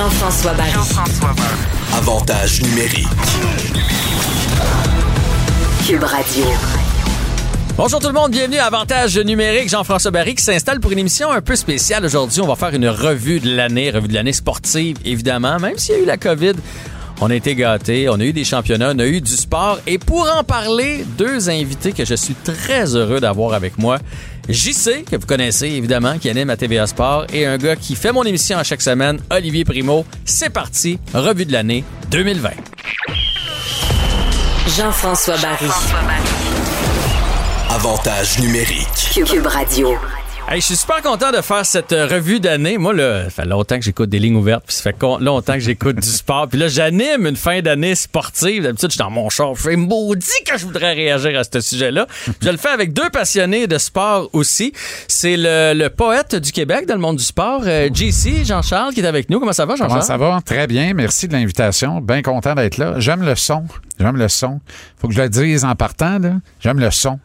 Jean-François Barry. Avantage numérique. Cube Radio. Bonjour tout le monde, bienvenue à Avantage numérique. Jean-François Barry qui s'installe pour une émission un peu spéciale aujourd'hui. On va faire une revue de l'année, revue de l'année sportive évidemment, même s'il y a eu la COVID. On a été gâtés, on a eu des championnats, on a eu du sport. Et pour en parler, deux invités que je suis très heureux d'avoir avec moi. JC, que vous connaissez évidemment, qui anime à TVA Sport, et un gars qui fait mon émission à chaque semaine, Olivier Primo. C'est parti, revue de l'année 2020. Jean-François Barry. Avantage numérique. Cube Radio. Hey, je suis super content de faire cette euh, revue d'année. Moi, là, ça fait longtemps que j'écoute des lignes ouvertes, puis ça fait longtemps que j'écoute du sport. Puis là, j'anime une fin d'année sportive. D'habitude, je suis dans mon char. Je fais maudit que je voudrais réagir à ce sujet-là. Je le fais avec deux passionnés de sport aussi. C'est le, le poète du Québec dans le monde du sport, euh, JC, Jean-Charles, qui est avec nous. Comment ça va, Jean-Charles? Comment ça va? Très bien. Merci de l'invitation. Bien content d'être là. J'aime le son. J'aime le son. Faut que je le dise en partant, là. J'aime le son.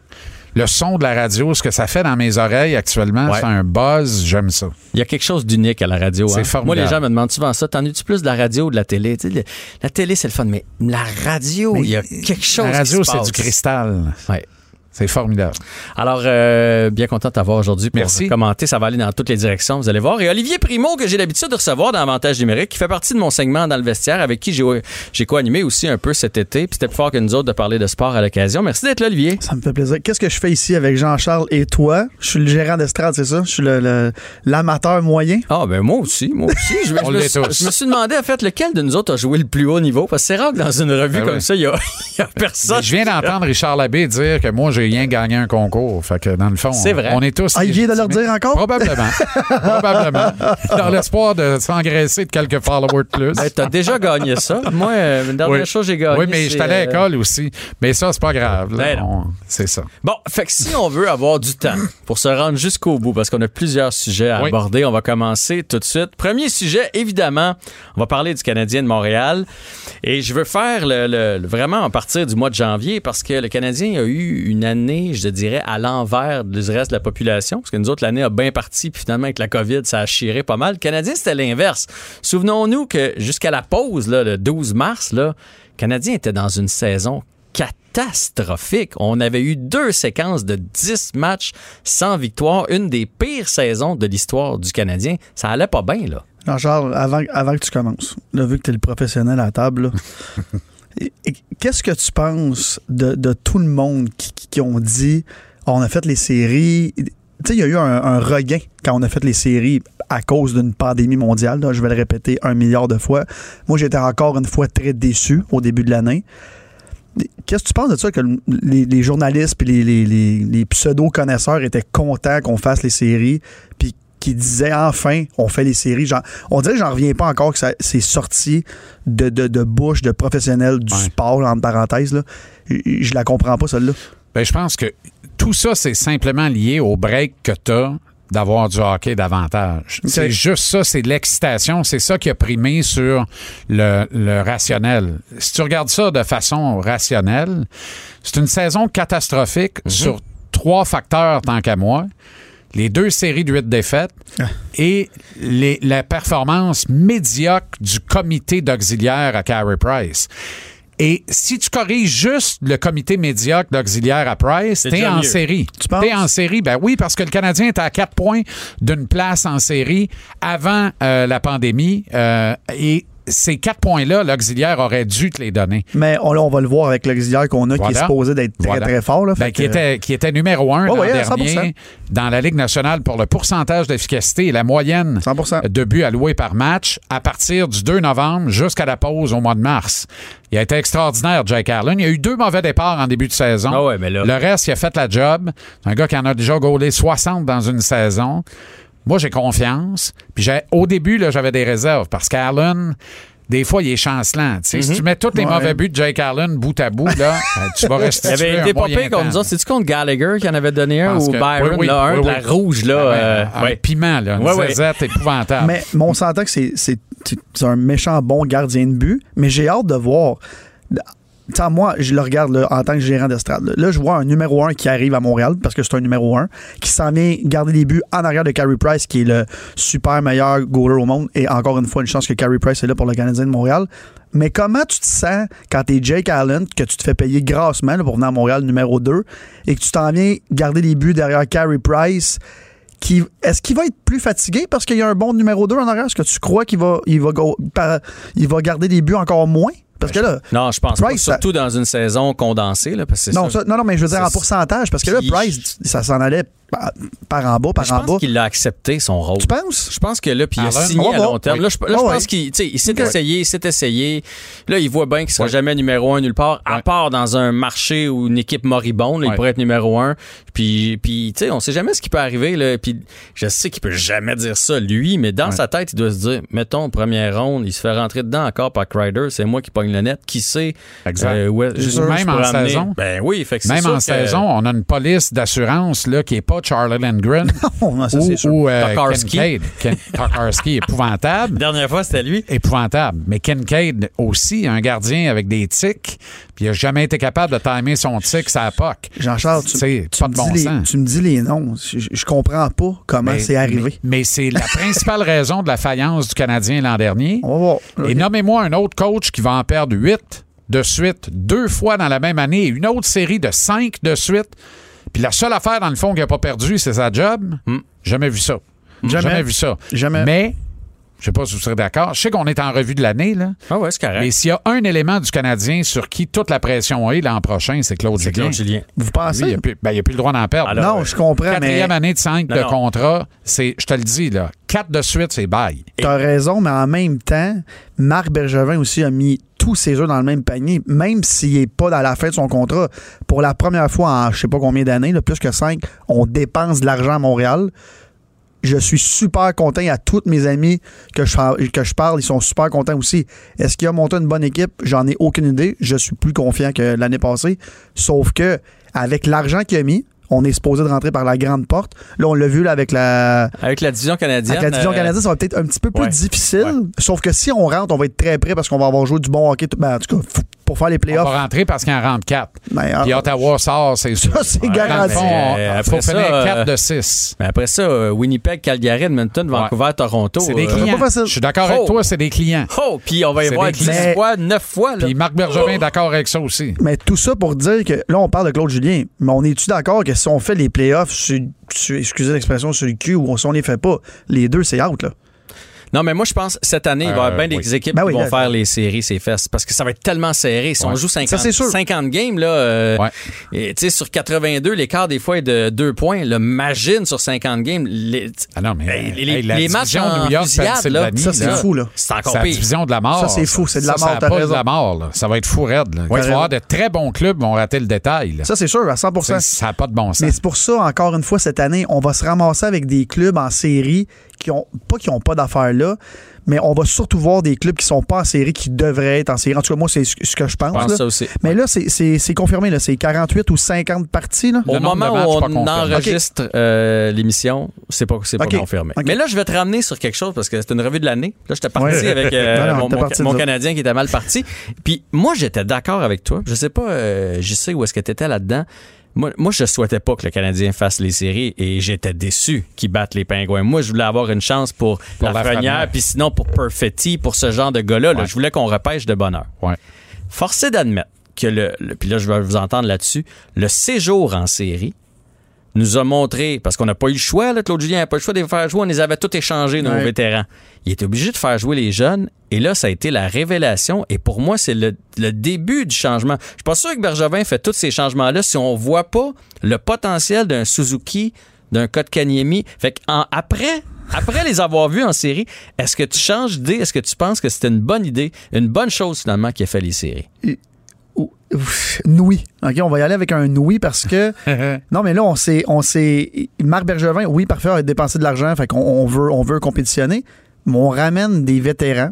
Le son de la radio, ce que ça fait dans mes oreilles actuellement, Ouais. c'est un buzz. J'aime ça. Il y a quelque chose d'unique à la radio. C'est hein. formidable. Moi, les gens me demandent souvent ça. T'en es-tu plus de la radio ou de la télé? Le- la télé, c'est le fun, mais la radio, il y a quelque chose La radio, c'est du cristal. Ouais. C'est formidable. Alors, euh, bien content de t'avoir aujourd'hui pour Merci. commenter. Ça va aller dans toutes les directions, vous allez voir. Et Olivier Primo, que j'ai l'habitude de recevoir dans Avantage numérique, qui fait partie de mon segment dans le vestiaire, avec qui j'ai j'ai co-animé aussi un peu cet été. Puis c'était plus fort que nous autres de parler de sport à l'occasion. Merci d'être là, Olivier. Ça me fait plaisir. Qu'est-ce que je fais ici avec Jean-Charles et toi? Je suis le gérant d'estrade, c'est ça? Je suis le- le- l'amateur moyen? Ah, ben moi aussi, moi aussi. Je, me- On je me suis- tous. je me suis demandé, en fait, lequel de nous autres a joué le plus haut niveau. Parce que c'est rare que dans une revue Ben comme ça, il y y a personne. Je viens d'entendre Richard Labbé dire que moi, j'ai rien gagné un concours. Fait que dans le fond, C'est vrai. on est tous. Ah, il vient de leur dire encore? Probablement. Probablement. Dans l'espoir de s'engraisser de quelques followers de plus. Ben, T'as déjà gagné ça. Moi, euh, une dernière Oui. chose j'ai gagné. Oui, mais j'étais allé à euh, l'école aussi. Mais ça, c'est pas grave. Ben C'est ça. Bon, fait que si on veut avoir du temps pour se rendre jusqu'au bout, parce qu'on a plusieurs sujets à Oui. aborder, on va commencer tout de suite. Premier sujet, évidemment, on va parler du Canadien de Montréal. Et je veux faire le, le- le- vraiment à partir du mois de janvier, parce que le Canadien a eu une année, je dirais, à l'envers du reste de la population, parce que nous autres, l'année a bien parti, puis finalement, avec la COVID, ça a chiré pas mal. Le Canadien, c'était l'inverse. Souvenons-nous que jusqu'à la pause, là, le 12 mars, là, le Canadien était dans une saison catastrophique. On avait eu deux séquences de 10 matchs sans victoire, une des pires saisons de l'histoire du Canadien. Ça allait pas bien, là. Jean-Charles, avant, avant que tu commences, là, vu que tu es le professionnel à la table, là, qu'est-ce que tu penses de, tout le monde qui, ont dit on a fait les séries? Tu sais, il y a eu un, regain quand on a fait les séries à cause d'une pandémie mondiale. je vais le répéter un milliard de fois. Moi, j'étais encore une fois très déçu au début de l'année. Qu'est-ce que tu penses de ça que le- les, journalistes et les- les pseudo-connaisseurs étaient contents qu'on fasse les séries puis qui disaient enfin on fait les séries. On dirait que j'en reviens pas encore que ça- c'est sorti de, de, de bouche de professionnels du Ouais. sport, entre parenthèses. Là. Je, la comprends pas, celle-là. Ben, je pense que tout ça, c'est simplement lié au break que tu as d'avoir du hockey davantage. C'est juste ça, c'est de l'excitation. C'est ça qui a primé sur le, le rationnel. Si tu regardes ça de façon rationnelle, c'est une saison catastrophique sur trois facteurs tant qu'à moi. Les deux séries de huit défaites Ah. et les- la performance médiocre du comité d'auxiliaire à Carey Price. Et si tu corriges juste le comité médiocre d'auxiliaire à Price, t'es en mieux. série. Tu penses? T'es en série, ben oui, parce que le Canadien était à quatre points d'une place en série avant euh, la pandémie. euh, et ces quatre points-là, l'auxiliaire aurait dû te les donner. Mais on, là, on va le voir avec l'auxiliaire qu'on a qui est supposé d'être très, Voilà. très fort. Là, Ben, qui, que- était, qui était numéro un Oh, l'an oui, dernier 100%. dans la Ligue nationale pour le pourcentage d'efficacité et la moyenne 100%. de buts alloués par match à partir du 2 novembre jusqu'à la pause au mois de mars. Il a été extraordinaire, Jake Allen. Il y a eu deux mauvais départs en début de saison. Ah ouais, mais là- Le reste, il a fait la job. C'est un gars qui en a déjà gaulé 60 dans une saison. Moi, j'ai confiance. Puis j'ai- au début, là, j'avais des réserves parce qu'Allen, des fois, il est chancelant. Si tu mets tous les Ouais. mauvais buts de Jake Allen bout à bout, là, euh, tu vas Il rester avait été pas pire contre nous autres. C'est-tu contre Gallagher qui en avait donné un ou que- Byron, oui, oui, là, un oui, de oui. la rouge, là? euh, un ouais. piment, là, une Ouais, ouais. zézette épouvantable. Mais, mais on s'entend que c'est un méchant bon gardien de but, mais j'ai hâte de voir. Tu sais, moi, je le regarde là, en tant que gérant d'estrade. Là. Je vois un numéro 1 qui arrive à Montréal, parce que c'est un numéro 1, qui s'en vient garder les buts en arrière de Carey Price, qui est le super meilleur goaler au monde. Et encore une fois, une chance que Carey Price est là pour le Canadien de Montréal. Mais comment tu te sens quand t'es Jake Allen, que tu te fais payer grassement là, pour venir à Montréal numéro 2, et que tu t'en viens garder les buts derrière Carey Price? Est-ce qu'il va être plus fatigué parce qu'il y a un bon numéro 2 en arrière? Est-ce que tu crois qu'il va, il va, il va garder des buts encore moins? Parce que là, Non, je pense pas. Ça- Surtout dans une saison condensée, là, parce que non, ça. non, non, mais je veux dire en pourcentage, parce que là, Price, ça s'en allait par, par en bas, par Je en pense bas. qu'il l'a accepté, son rôle. Tu penses? Je pense que là, puis il a Allen? signé On va à long terme. Oui. Là, je, là, je Ah pense qu'il s'est essayé, il s'est essayé. Là, il voit bien qu'il sera Ouais. jamais numéro un nulle part, à part dans un marché ou une équipe moribonde. là, Il Ouais. pourrait être numéro un. Puis, puis tu sais, on sait jamais ce qui peut arriver. Là. Puis, je sais qu'il peut jamais dire ça, lui, mais dans sa tête, il doit se dire, mettons, première ronde, il se fait rentrer dedans encore par Crider, c'est moi qui pogne le net. Qui sait? Exact. euh, où est- je- je Même en amener- saison. Ben oui, fait que c'est Même sûr en que- saison, on a une police d'assurance là, qui n'est pas Charlie Lindgren Oh, non, ça, ou, c'est sûr. ou euh. Ken- Tokarski, épouvantable. Dernière fois, c'était lui. épouvantable. Mais Kincaid aussi, un gardien avec des tics, puis il n'a jamais été capable de timer son tic à la POC. Jean-Charles, tu, tu pas me de bon dis les, sens. tu me dis les noms. Je, je comprends pas comment c'est arrivé. Mais, mais c'est la principale raison de la faillance du Canadien l'an dernier. On va voir. Et nommez-moi un autre coach qui va en perdre huit de suite, deux fois dans la même année, et une autre série de cinq de suite. Puis la seule affaire, dans le fond, qu'il n'a pas perdu, c'est sa job. Jamais vu ça. Jamais. vu ça. Jamais. Mais, je sais pas si vous serez d'accord, je sais qu'on est en revue de l'année, là. Ah ouais, c'est correct. Mais s'il y a un élément du Canadien sur qui toute la pression est l'an prochain, c'est Claude c'est Julien. Claude Julien. Vous Lui, pensez? il plus, ben, il a plus le droit d'en perdre. Alors, non, je comprends, mais Quatrième année de cinq Non, de non. contrat, c'est, je te le dis, là, quatre de suite, c'est bail. t'as raison, mais en même temps, Marc Bergevin aussi a mis tous ses œufs dans le même panier, même s'il n'est pas dans la fin de son contrat. Pour la première fois en je sais pas combien d'années, là, plus que cinq, on dépense de l'argent à Montréal. Je suis super content. À tous mes amis que je, que je parle, ils sont super contents aussi. Est-ce qu'il a monté une bonne équipe? J'en ai aucune idée. Je suis plus confiant que l'année passée. Sauf que, avec l'argent qu'il a mis, on est supposé de rentrer par la grande porte. Là, on l'a vu là, avec la, Avec la division canadienne. avec la division euh, canadienne, ça va peut-être un petit peu plus ouais. difficile. Ouais. Sauf que si on rentre, on va être très prêt parce qu'on va avoir joué du bon hockey. ben, en tout cas, pour faire les On playoffs. va rentrer parce qu'il en rentre quatre. ben, Puis ah, Ottawa sort, c'est sûr. ça, c'est garanti. il après faut ça, finir euh, 4 de 6. Mais après ça, euh, Winnipeg, Calgary, Edmonton, Vancouver, Toronto. C'est des euh, clients. pas facile. Je suis d'accord Oh. avec toi, c'est des clients. Oh, puis on va y voir des 10 clients. fois, 9 fois. Là. Puis Marc Bergevin est d'accord avec ça aussi. Mais tout ça pour dire que là, on parle de Claude Julien, mais on est-tu d'accord que si on fait les playoffs sur, sur- excusez l'expression, sur le cul ou si on les fait pas, les deux, c'est out, là? Non, mais moi, je pense cette année, il va y avoir Euh, bien des oui. équipes Ben qui oui, vont là, faire les séries, ces fesses. Parce que ça va être tellement serré. Si on joue 50, Ça, c'est sûr. 50 games, là, euh, Ouais. et, tu sais, sur 82, l'écart des fois est de 2 points. Le Magine sur 50 games. les- Ah non, mais les- hey, la les matchs en New York, fusillade, là, Pennsylvanie, Ça, c'est fou, là. c'est encore C'est la pire. division de la mort. Ça, c'est fou, c'est de la Ça, mort, Ça pas de la mort. là. Ça va être fou raide. là. Il va y avoir de très bons clubs qui vont rater le détail. là. Ça, c'est sûr, à 100 C'est- Ça n'a pas de bon sens. Mais c'est pour ça, encore une fois, cette année, on va se ramasser avec des clubs en série qui ont, pas qui n'ont pas d'affaires là, mais on va surtout voir des clubs qui sont pas en série qui devraient être en série. En tout cas, moi, c'est ce que je pense. Je pense là. ça aussi. Mais là, c'est- c'est c'est confirmé, là. C'est 48 ou 50 parties, là. Au moment où on enregistre euh, l'émission, c'est pas, c'est pas confirmé. Mais là, je vais te ramener sur quelque chose parce que c'est une revue de l'année. Là, j'étais parti Ouais. avec euh, Non, non, mon, parti. Canadien qui était mal parti. Puis moi, j'étais d'accord avec toi. Je sais pas, euh, je sais où est-ce que tu étais là-dedans. Moi, moi, je souhaitais pas que le Canadien fasse les séries et j'étais déçu qu'ils battent les Pingouins. Moi, je voulais avoir une chance pour, Pour la puis sinon pour Perfetti, pour ce genre de gars-là. là. Je voulais qu'on repêche de bonheur. Ouais. Forcé d'admettre que le, le- puis là je vais vous entendre là-dessus, le séjour en série nous a montré, parce qu'on n'a pas eu le choix, là, Claude Julien n'a pas eu le choix de les faire jouer, on les avait tous échangés, nos Ouais. vétérans. Il était obligé de faire jouer les jeunes, et là, ça a été la révélation, et pour moi, c'est le, le début du changement. Je suis pas sûr que Bergevin fait tous ces changements-là si on voit pas le potentiel d'un Suzuki, d'un Kotkaniemi. Fait qu'en- après, après les avoir vus en série, est-ce que tu changes d'idée? Est-ce que tu penses que c'était une bonne idée, une bonne chose finalement qui a fait les séries? Ou- ouf, Noui. OK, on va y aller avec un Noui parce que. non, mais là, on s'est. On s'est Marc Bergevin, oui, parfait, a dépensé de l'argent, fait qu'on on veut, on veut compétitionner, mais on ramène des vétérans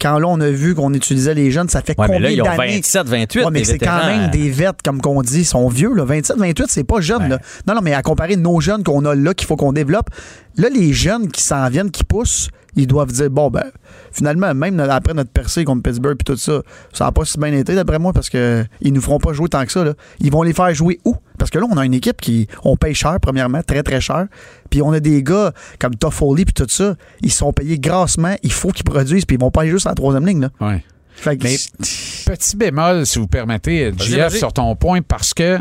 quand là, on a vu qu'on utilisait les jeunes, ça fait Ouais, mais combien là, ils ont d'années? 27, 28. Ouais, mais c'est quand même des vêtes, comme qu'on dit, ils sont vieux. Là. 27, 28, c'est pas jeune. là. Non, non, mais à comparer nos jeunes qu'on a là, qu'il faut qu'on développe, là, les jeunes qui s'en viennent, qui poussent, ils doivent dire, bon, ben, finalement, même après notre percée contre Pittsburgh et tout ça, ça n'a pas si bien été, d'après moi, parce que ils nous feront pas jouer tant que ça. Là. Ils vont les faire jouer où? Parce que là, on a une équipe qui, on paye cher, premièrement, très, très cher. Puis on a des gars comme Toffoli puis tout ça, ils sont payés grassement, il faut qu'ils produisent, puis ils vont pas aller juste à la troisième ligne. Là. Ouais. Fait que Mais petit bémol, si vous permettez, JF, sur ton point, parce que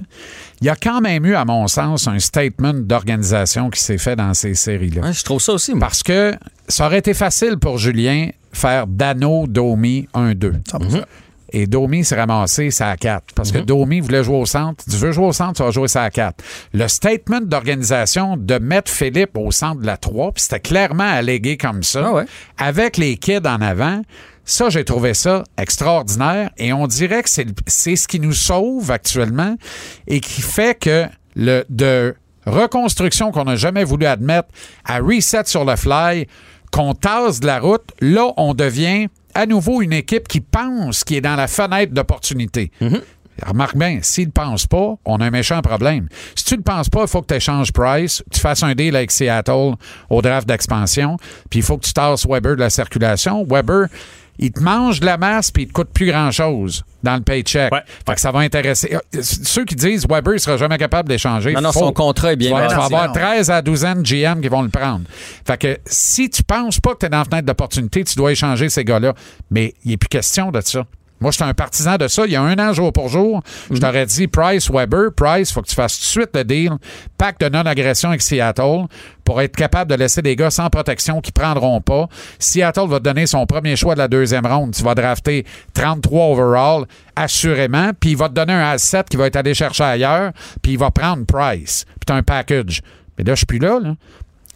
il y a quand même eu, à mon sens, un statement d'organisation qui s'est fait dans ces séries-là. Ouais, je trouve ça aussi. moi. Parce que ça aurait été facile pour Julien faire Dano, Domi 1-2. 100%. Et Domi s'est ramassé ça à 4. Parce Mhm. que Domi voulait jouer au centre. Tu veux jouer au centre, tu vas jouer ça à 4. Le statement d'organisation de mettre Philippe au centre de la 3, puis c'était clairement allégué comme ça, Ah ouais. avec les kids en avant. Ça, j'ai trouvé ça extraordinaire et on dirait que c'est c'est ce qui nous sauve actuellement et qui fait que le de reconstruction qu'on n'a jamais voulu admettre à reset sur le fly, qu'on tasse de la route, là, on devient à nouveau une équipe qui pense qui est dans la fenêtre d'opportunité. Remarque bien, s'il ne pense pas, on a un méchant problème. Si tu ne le penses pas, il faut que tu échanges Price, tu fasses un deal avec Seattle au draft d'expansion, puis il faut que tu tasses Weber de la circulation. Weber, il te mange de la masse puis il te coûte plus grand-chose dans le paycheck. Ouais. Fait que ça va intéresser. euh, Ceux qui disent Weber ne sera jamais capable d'échanger. Non, non, faux. son contrat est bien Tu vas, avoir non. 13 à 12 ans de GM qui vont le prendre. Fait que si tu penses pas que tu es dans la fenêtre d'opportunité, tu dois échanger ces gars-là. Mais il n'est plus question de ça. Moi, j'étais un partisan de ça. Il y a un an, jour pour jour, je t'aurais dit Price, Weber, Price, faut que tu fasses tout de suite le deal, pacte de non-agression avec Seattle pour être capable de laisser des gars sans protection qui prendront pas. Seattle va te donner son premier choix de la deuxième ronde. Tu vas drafter 33 overall, assurément, puis il va te donner un asset qui va être allé chercher ailleurs, puis il va prendre Price. Puis tu un package. Mais là, je suis plus là, là.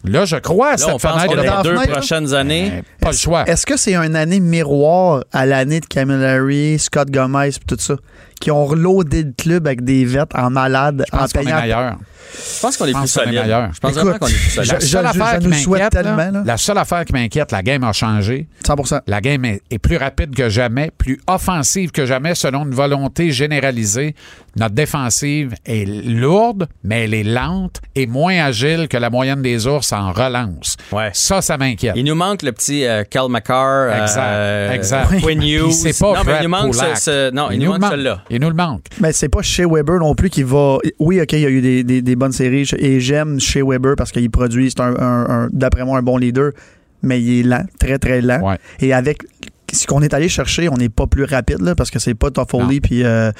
Là, je crois à Là, cette on pense fenêtre la les deux fenêtre, prochaines années. Eh, Pas le choix. Est-ce que c'est une année miroir à l'année de Camilleri, Scott Gomez et tout ça, qui ont reloadé le club avec des vêtements en malade, Je en pense qu'on est payant? meilleur. Je pense qu'on est Je plus pense qu'on est solide. meilleur. Je pense Écoute, vraiment qu'on est plus solide. je- La seule je- affaire je qui nous souhaite m'inquiète, la seule affaire qui m'inquiète, la game a changé. 100 La game est, est plus rapide que jamais, plus offensive que jamais, selon une volonté généralisée. Notre défensive est lourde, mais elle est lente et moins agile que la moyenne des ours en relance. Ouais. Ça, ça m'inquiète. Il nous manque le petit euh, Cal McCarr. Exact, euh, exact. Quinn Hughes. c'est pas non, mais il nous manque Kulak. ce, ce- non, il, nous le manque celui-là. Il nous le manque. Mais c'est pas chez Weber non plus qui va. Oui, OK, il y a eu des, des- des bonnes séries et j'aime chez Weber parce qu'il produit, c'est un, un- un- d'après moi un bon leader, mais il est lent, très très lent. Ouais. Et avec ce qu'on est allé chercher, on n'est pas plus rapide là, parce que c'est pas Toffoli puis. euh,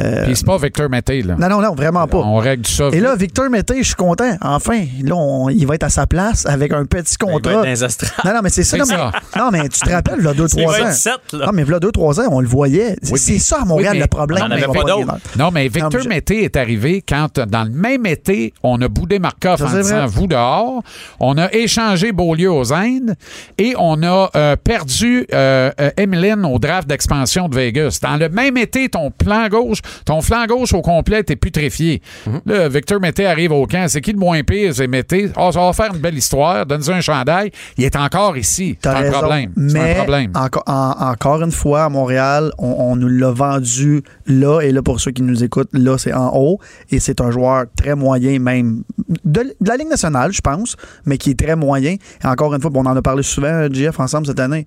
euh, Puis c'est pas Victor Mété, là. non, non, non, vraiment pas. On règle ça. Et là, Victor Mété, je suis content. Enfin, là, on- il va être à sa place avec un petit Il va être contrat. dans les astrales. Non, non, mais c'est ça. Non, mais, ça. non, mais tu te rappelles, là, deux, Il trois va ans. là. Non, mais là, deux, trois ans, on le voyait. C'est Oui, c'est mais- ça à Montréal oui, mais le problème. on. Non, mais Victor Non, mais je- Mété est arrivé quand, dans le même été, on a boudé Markov Ça, en disant vrai. vous dehors. On a échangé Beaulieu aux Indes et on a euh, perdu euh, euh, Emeline au draft d'expansion de Vegas. Dans le même été, ton plan gauche, ton flanc gauche au complet était putréfié. Mhm. Là, Victor Mété arrive au camp. C'est qui le moins pire? C'est Mété. Ah, ça va faire une belle histoire. Donne-nous un chandail. Il est encore ici. C'est T'as un problème. Mais un problème. enco- en- encore une fois, à Montréal, on, on nous l'a vendu là. Et là, pour ceux qui nous écoutent, là, c'est en haut. Et c'est un joueur très moyen, même de, de la Ligue nationale, je pense, mais qui est très moyen. Et encore une fois, on en a parlé souvent, JF, ensemble cette année.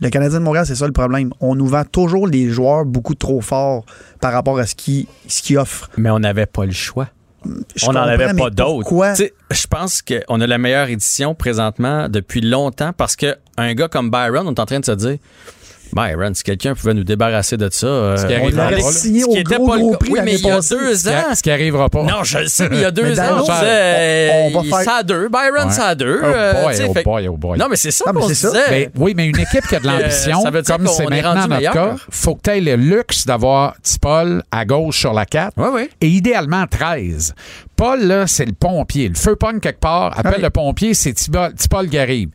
Le Canadien de Montréal, c'est ça le problème. On nous vend toujours les joueurs beaucoup trop forts par rapport à ce qu'ils ce qu'ils offrent. Mais on n'avait pas le choix. Je on n'en avait pas d'autres. Je pense qu'on a la meilleure édition présentement depuis longtemps parce que un gars comme Byron, on est en train de se dire Byron, si quelqu'un pouvait nous débarrasser de ça, euh, Ce qui On arrive l'aurait pas, signé Ce au qui était gros, pas le gros prix Oui, mais il y a passée. deux ans. Ce qui arrivera pas. Non, je le sais, mais il y a deux ans, ça, disait, on- on va faire- ça à deux. Byron, Ouais. ça à deux. Oh euh, boy, oh boy, oh boy. Non, mais c'est ça qu'on disait. Ben, oui, mais une équipe qui a de l'ambition, Euh, ça veut dire comme c'est est maintenant notre cas, faut que tu aies le luxe d'avoir Tipol à gauche sur la 4 Oui, oui. et idéalement 13. Paul, là, c'est le pompier. Le feu pogne quelque part, appelle Oui. le pompier, c'est Tipol, Tipol qui arrive.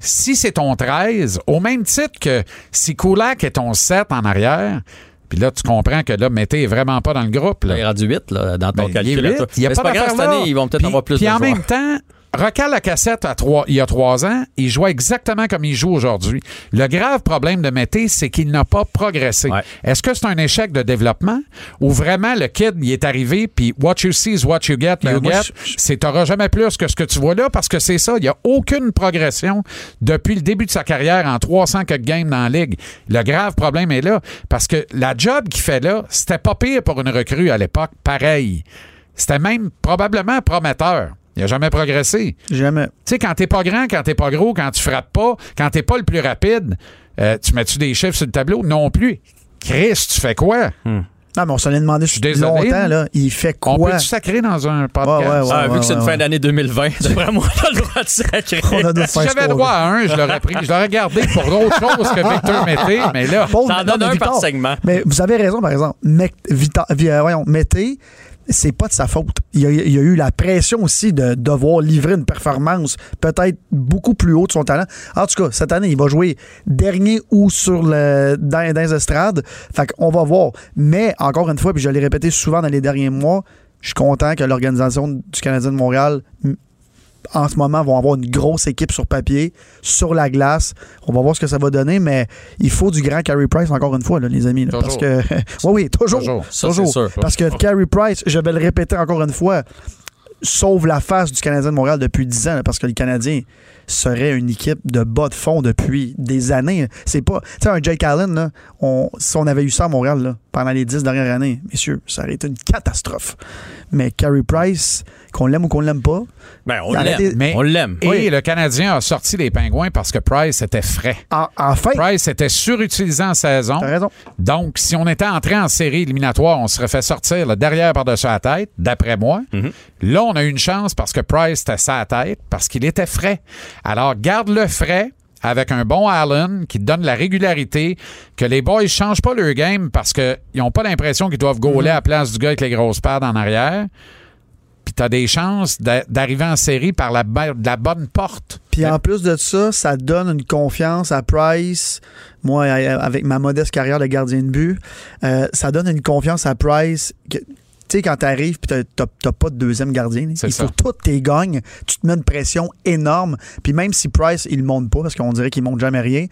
Si c'est ton 13, au même titre que si Kulak est ton 7 en arrière, puis là, tu comprends que là, Mété est vraiment pas dans le groupe. Là. Il est rendu 8 là, dans ton Ben, calcul. il est à huit. toi. Il y a Mais pas pas grave, cette année, ils vont peut-être Puis- avoir plus Puis de en joueurs. même temps, recale la cassette à trois, il y a trois ans, il jouait exactement comme il joue aujourd'hui. Le grave problème de Mété, c'est qu'il n'a pas progressé. Ouais. Est-ce que c'est un échec de développement ou vraiment le kid, il est arrivé, puis what you see is what you get, Ben, you get, je- c'est t'auras jamais plus que ce que tu vois là parce que c'est ça, il n'y a aucune progression depuis le début de sa carrière en 300 que games dans la ligue. Le grave problème est là parce que la job qu'il fait là, c'était pas pire pour une recrue à l'époque, pareil. C'était même probablement prometteur. Il n'a jamais progressé. Jamais. Tu sais, quand t'es pas grand, quand t'es pas gros, quand tu frappes pas, quand t'es pas le plus rapide, euh, tu mets-tu des chiffres sur le tableau? Non plus. Chris, tu fais quoi? Non, mais on s'en est demandé suis depuis désolé, longtemps, mais- là. Il fait On quoi? peut-tu sacrer dans un podcast? Ouais, ouais, ouais. Ah, vu que c'est une ouais. fin d'année 2020, d'après moi, on a le droit de sacrer. On Si j'avais droit à un, je l'aurais pris. Je l'aurais gardé pour d'autres choses que Victor Mété, mais là, T'en donnes un Victor, par segment. Mais vous avez raison, par exemple. Mec, Vita- euh, voyons, Mété, c'est pas de sa faute. Il y, a, eu la pression aussi de devoir livrer une performance peut-être beaucoup plus haute de son talent. En tout cas, cette année, il va jouer dernier ou sur le dans, dans les estrades. Fait qu'on va voir. Mais encore une fois, puis je l'ai répété souvent dans les derniers mois, je suis content que l'organisation du Canadien de Montréal en ce moment vont avoir une grosse équipe sur papier, sur la glace. On va voir ce que ça va donner, mais il faut du grand Carey Price encore une fois, là, les amis. là, parce que oui, oui, toujours. Toujours. Ça, toujours. sûr. Parce que Carey Price, je vais le répéter encore une fois, sauve la face du Canadien de Montréal depuis 10 ans, là, parce que le Canadien serait une équipe de bas de fond depuis des années. C'est pas. Tu sais, un Jake Allen, là, on, si on avait eu ça à Montréal là, pendant les 10 dernières années, messieurs, ça aurait été une catastrophe. Mais Carey Price, qu'on l'aime ou qu'on l'aime pas, Ben, on l'aime. Mais- On l'aime. et Oui. le Canadien a sorti les pingouins parce que Price était frais. en, enfin, Price était surutilisé en saison. t'as raison. Donc, si on était entré en série éliminatoire, on serait fait sortir le derrière par-dessus la tête, d'après moi. Là, on a eu une chance parce que Price était sa tête, parce qu'il était frais. Alors, garde-le frais avec un bon Allen qui te donne la régularité, que les boys ne changent pas leur game parce qu'ils n'ont pas l'impression qu'ils doivent gauler à la place du gars avec les grosses paires en arrière. Puis tu as des chances d'a- d'arriver en série par la, de la bonne porte. Puis en plus de ça, ça donne une confiance à Price. Moi, avec ma modeste carrière de gardien de but, euh, ça donne une confiance à Price. que- Tu sais, quand t'arrives puis t'as- pas de deuxième gardien, il ça. faut toutes tes gagnes. Tu te mets une pression énorme. Puis même si Price, il monte pas, parce qu'on dirait qu'il monte jamais rien,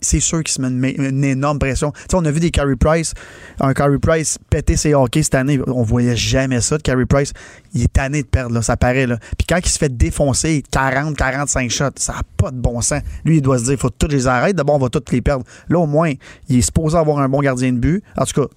c'est sûr qu'il se met une, une énorme pression. Tu sais, on a vu des Carey Price, un Carey Price péter ses hockey cette année. On voyait jamais ça de Carey Price. Il est tanné de perdre, là, ça paraît. Là. Puis quand il se fait défoncer 40, 45 shots, ça n'a pas de bon sens. Lui, il doit se dire, il faut toutes les arrêter. D'abord, on va toutes les perdre. Là, au moins, il est supposé avoir un bon gardien de but. En tout cas,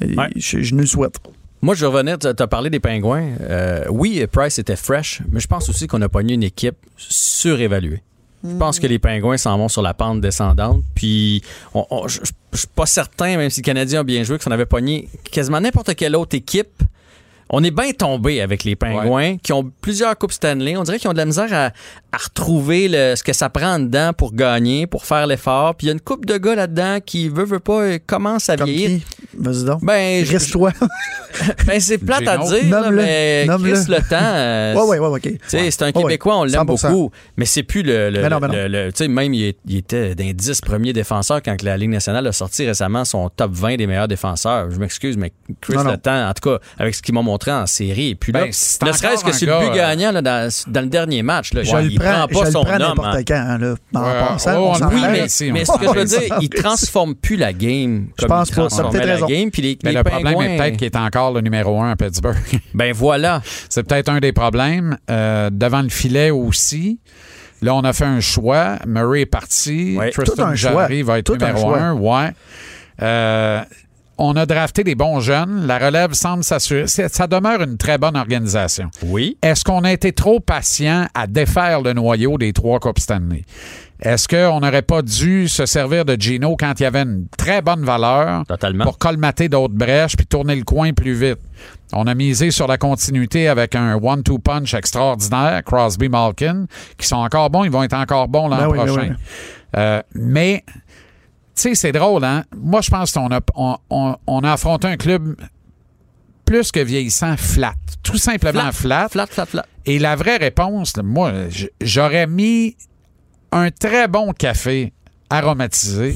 Ouais. je, je nous le souhaite. Moi, je revenir, tu as parlé des pingouins. Euh, oui, Price était fresh, mais je pense aussi qu'on a pogné une équipe surévaluée. Je pense que les pingouins s'en vont sur la pente descendante. Puis, je suis pas certain, même si le Canadien a bien joué, que si on avait pogné quasiment n'importe quelle autre équipe. On est bien tombé avec les pingouins qui ont plusieurs Coupes Stanley. On dirait qu'ils ont de la misère à, à retrouver le- ce que ça prend dedans pour gagner, pour faire l'effort. Puis il y a une coupe de gars là-dedans qui veut, veut pas, euh, commence à Comme vieillir. Vas-y donc. Ben, Reste-toi. ben, c'est plate à dire, là, mais Nomme-le. Chris Le Temps, euh, ouais, ouais, ouais, OK. tu sais, c'est un Ouais, ouais. Québécois, on l'aime 100%. beaucoup, mais c'est plus le. le, Mais non, mais non. le- le- tu sais, même, il, est- il était d'un 10 premiers défenseurs quand la Ligue nationale a sorti récemment son top 20 des meilleurs défenseurs. Je m'excuse, mais Chris Non, non. Le Temps, en tout cas, avec ce qu'il m'a montré en série, et puis là, Ben, c'est ne serait-ce que sur le but gagnant là, dans, dans le dernier match, là, Je il le prends, prend pas je le son prends homme. n'importe en- quand, hein, là. En Ouais, passant, oh, on Oui, mais, ce que je veux dire, il transforme plus la game Je comme pense il pas, peut-être la raison. game. Puis les, Mais les le problème est peut-être qu'il est encore le numéro un à Pittsburgh. Ben voilà. C'est peut-être un des problèmes. Euh, devant le filet aussi. Là, on a fait un choix. Murray est parti. Ouais. Tristan Jarry va être Tout numéro un. Ouais. Euh, on a drafté des bons jeunes. La relève semble s'assurer. Ça demeure une très bonne organisation. Oui. Est-ce qu'on a été trop patient à défaire le noyau des trois Coupes Stanley? Est-ce qu'on n'aurait pas dû se servir de Gino quand il y avait une très bonne valeur Totalement. pour colmater d'autres brèches puis tourner le coin plus vite? On a misé sur la continuité avec un one-two punch extraordinaire, Crosby Malkin, qui sont encore bons, ils vont être encore bons l'an Ben oui, ben prochain. oui. Euh, mais, sais, c'est drôle, hein? Moi, je pense qu'on a, on, on- on a affronté un club plus que vieillissant, flat. Tout simplement flat. Flat, flat, flat. Et la vraie réponse, moi, j'aurais mis un très bon café aromatisé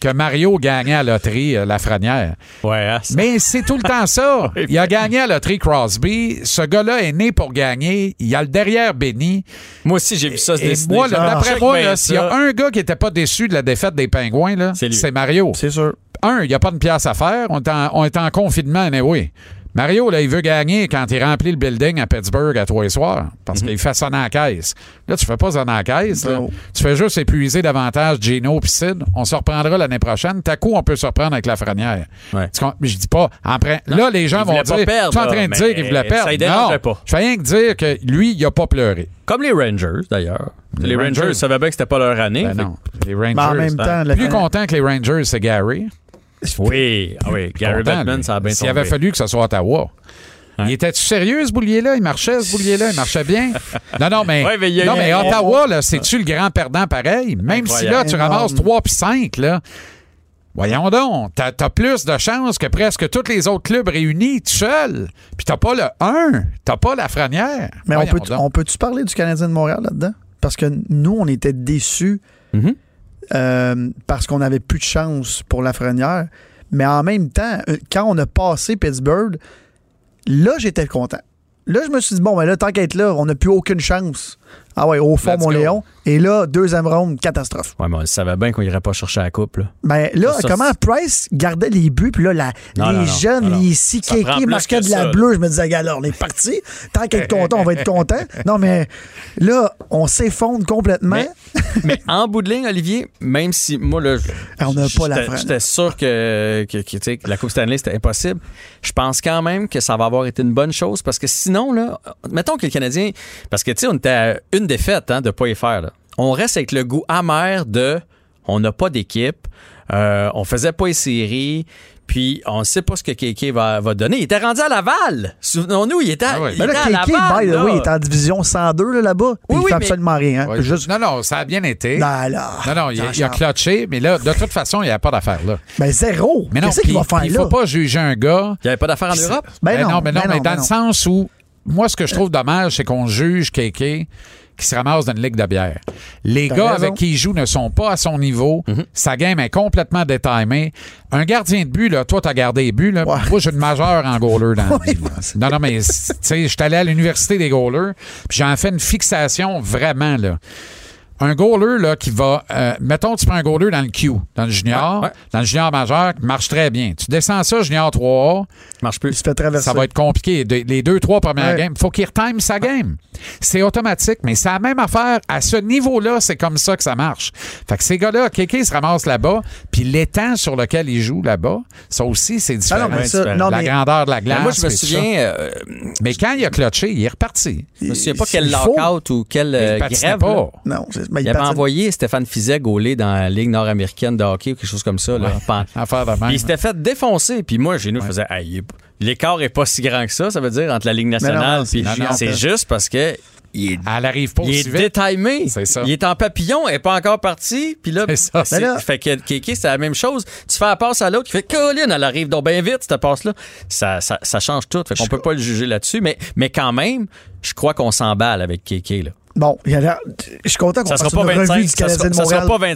que Mario gagnait à la loterie euh, Lafrenière. Ouais, hein, ça- Mais c'est tout le temps ça. Il a gagné à la loterie Crosby. Ce gars-là est né pour gagner. Il a le derrière béni. Moi aussi, j'ai vu ça se Et dessiner. moi, là, Je d'après moi, s'il y a un gars qui n'était pas déçu de la défaite des Pingouins, là, C'est Mario. C'est sûr. Un, il n'y a pas de pièce à faire. On est en, on est en confinement, anyway. Mario, là, il veut gagner quand il remplit le building à Pittsburgh à trois et soirs Mhm. parce qu'il fait sonner à la caisse. Là, tu fais pas sonner à la caisse. là. Tu fais juste épuiser davantage Gino puis Sid. On se reprendra l'année prochaine. T'as coup, on peut se reprendre avec la frenière. Ouais. Je dis pas. après- là, les gens vont dire. perdre, tu es en train de dire qu'il voulait perdre. ça non. pas. Je fais rien que dire que lui, il a pas pleuré. Comme les Rangers, d'ailleurs. Les, Les Rangers, Rangers. savaient bien que c'était pas leur année. Ben non. Les Rangers. Mais en même temps, le plus content que les Rangers, c'est Gary. Oui, ah oui. Gary Content, Bettman, lui. ça a bien S'il avait fallu que ce soit Ottawa. Il était-tu sérieux, ce boulier-là? Il marchait, ce boulier-là? Il marchait bien? Non, non, mais, Ouais, mais il y a non, mais Ottawa, là, c'est-tu le grand perdant pareil? Même si là, tu ramasses 3 puis 5, là. Voyons donc, t'as as plus de chances que presque tous les autres clubs réunis tout seul. Puis t'as pas le 1, t'as pas la frenière. Mais on Voyons peut, on peut-tu parler du Canadien de Montréal là-dedans? Parce que nous, on était déçus Mhm. Euh, parce qu'on n'avait plus de chance pour la Frenière. Mais en même temps, euh, quand on a passé Pittsburgh, là, j'étais content. Là, je me suis dit, bon, ben là, tant qu'être là, on n'a plus aucune chance. Ah ouais, au fond, Let's mon go. Léon. Et là, deuxième ronde, catastrophe. Ouais, mais on savait bien qu'on irait pas chercher la coupe, là. Ben là, Ça, comment Price gardait les buts, puis là, la- Non, les non, jeunes, non, les plus marquaient de la ça. bleue. Je me disais, là, on est parti. Tant qu'être content, on va être content. Non, mais là, on s'effondre complètement. Mais, mais en bout de ligne, Olivier, même si moi, là, Ah, on n'a pas la j'étais- sûr que, que, que, que la Coupe Stanley, c'était impossible. Je pense quand même que ça va avoir été une bonne chose parce que sinon, là, mettons que les Canadiens. Parce que, tu sais, on était à une défaite hein, de pas y faire. Là. On reste avec le goût amer de on n'a pas d'équipe, euh, on faisait pas les séries. Puis on ne sait pas ce que Kéké va, va donner. Il était rendu à Laval. Souvenons-nous, il était, Ah oui. il Ben là, était à Kéké, Laval. by the là. way, il est en division 102 là, là-bas. Oui, il oui, fait mais- absolument rien. Juste... Non, non, ça a bien été. Non, là, Non, non, il, a- il a Jean-Charles. clutché, mais là, de toute façon, il n'y a pas d'affaire là. Ben zéro. Mais non, Qu'est-ce qu'il va faire il là? faut pas juger un gars. Il n'y avait pas d'affaires en Europe. c'est- Ben Ben non, non, mais non, ben mais non, dans ben le non. sens où, moi, ce que je trouve dommage, c'est qu'on juge Kéké qui se ramasse dans une ligue de bière. Les gars raison. avec qui il joue ne sont pas à son niveau. Sa game est complètement détimée. Un gardien de but, là, toi, t'as gardé les buts, là. Moi, j'ai une majeure en goaler dans Oui. Non, non, mais, tu sais, je suis allé à l'université des goalers, puis j'en fais une fixation vraiment, là. Un goaler là, qui va. euh, mettons, tu prends un goaler dans le Q, dans le junior, Ouais, ouais. dans le junior majeur, qui marche très bien. Tu descends ça, junior 3A, marche Il plus. se fait traverser. ça va être compliqué. De- les deux, trois premières Ouais. games, faut qu'il retime sa game. C'est automatique, mais c'est la même affaire. À ce niveau-là, c'est comme ça que ça marche. Fait que ces gars-là, Kéké se ramasse là-bas, puis l'étang sur lequel il joue là-bas, ça aussi, c'est Ah différent. non, mais ça, différent. non, la mais grandeur de la Mais glace. moi, je me souviens, euh, Mais quand il a clutché, il est reparti. je me souviens pas quel lockout ou quelle euh, grève. pas. là. Non, c'est- ben, Il avait envoyé Stéphane Fizet gauler dans la Ligue nord-américaine de hockey ou quelque chose comme ça. Là, Pan- Affaire de même. Puis il s'était fait défoncer. Puis moi, chez nous, je faisais Hey, il l'écart est pas si grand que ça, ça veut dire, entre la Ligue nationale. c'est juste parce que il est, Elle arrive pas il est détimé. C'est ça. Il est en papillon, elle est pas encore partie. Puis là, C'est ça. là- fait que Kéké, c'est la même chose. Tu fais la passe à l'autre, qui fait Colin, elle arrive donc bien vite, cette passe-là. Ça, ça, ça change tout. Fait qu'on peut pas le juger là-dessus. Mais, mais quand même, je crois qu'on s'emballe avec Kéké. Là. Bon, il y a l'air- je suis content qu'on Ça sera fasse pas une 25, revue du ça Canadien sera, de ça Montréal. sera pas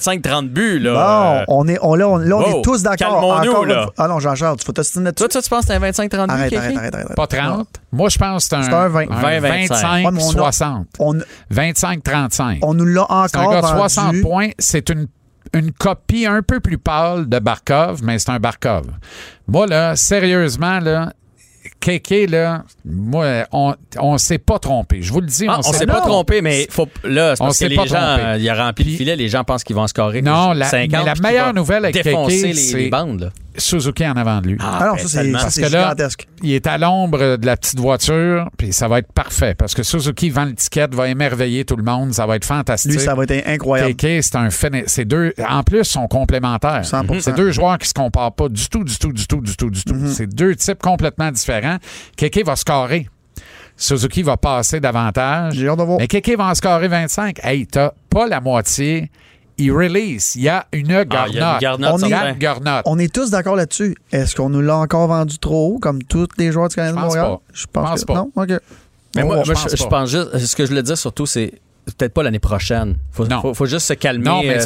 25-30 buts. Là. Bon, on est, on, là, on, là, on Wow, est tous d'accord. Encore là. une Ah non, Jean-Charles, tu faut t'ostiner Toi, dessus. toi, tu penses que c'est un 25-30 buts, Arrête, arrête, arrête, arrête. Pas 30. Moi, je pense que c'est un, C'est un 20. 20-25. Ouais, mais on a- 25-60. On, 25-35. on nous l'a C'est un encore gars de vendu. 60 points. C'est une, une copie un peu plus pâle de Barkov, mais c'est un Barkov. Moi, là, sérieusement, là, Kéké, là, moi, on, on s'est pas trompé. Je vous le dis, Ah, on, on s'est pas trompé, mais faut, là, c'est On que les pas gens, euh, il a rempli Puis- le filet, les gens pensent qu'ils vont scorer Non, la- 50 mais la puis meilleure nouvelle avec Kéké, c'est- les bandes. là. Suzuki en avant de lui. Ah non, ben, ça, c'est Parce c'est que là, gigantesque. il est à l'ombre de la petite voiture, puis ça va être parfait. Parce que Suzuki vend l'étiquette, va émerveiller tout le monde, ça va être fantastique. Lui, ça va être incroyable. KK, c'est un phénomène. C'est deux. En plus, sont complémentaires. 100%. C'est deux joueurs qui se comparent pas du tout, du tout, du tout, du tout, du tout. C'est deux types complètement différents. KK va scorer. Suzuki va passer davantage. J'ai hâte de voir. Mais KK va en scorer 25. Hey, t'as pas la moitié. Il release. Il y a une garnotte. Ah, il y a une garnotte, On garnotte. On est tous d'accord là-dessus. Est-ce qu'on nous l'a encore vendu trop haut, comme tous les joueurs du Canadien Je de pense Montréal? pas. Je pense, pense que- pas. Non? OK. Mais moi, moi, je pense je, pense juste, ce que je voulais dire surtout, c'est peut-être pas l'année prochaine. Faut, Non. faut, faut juste se calmer, Non, mais euh,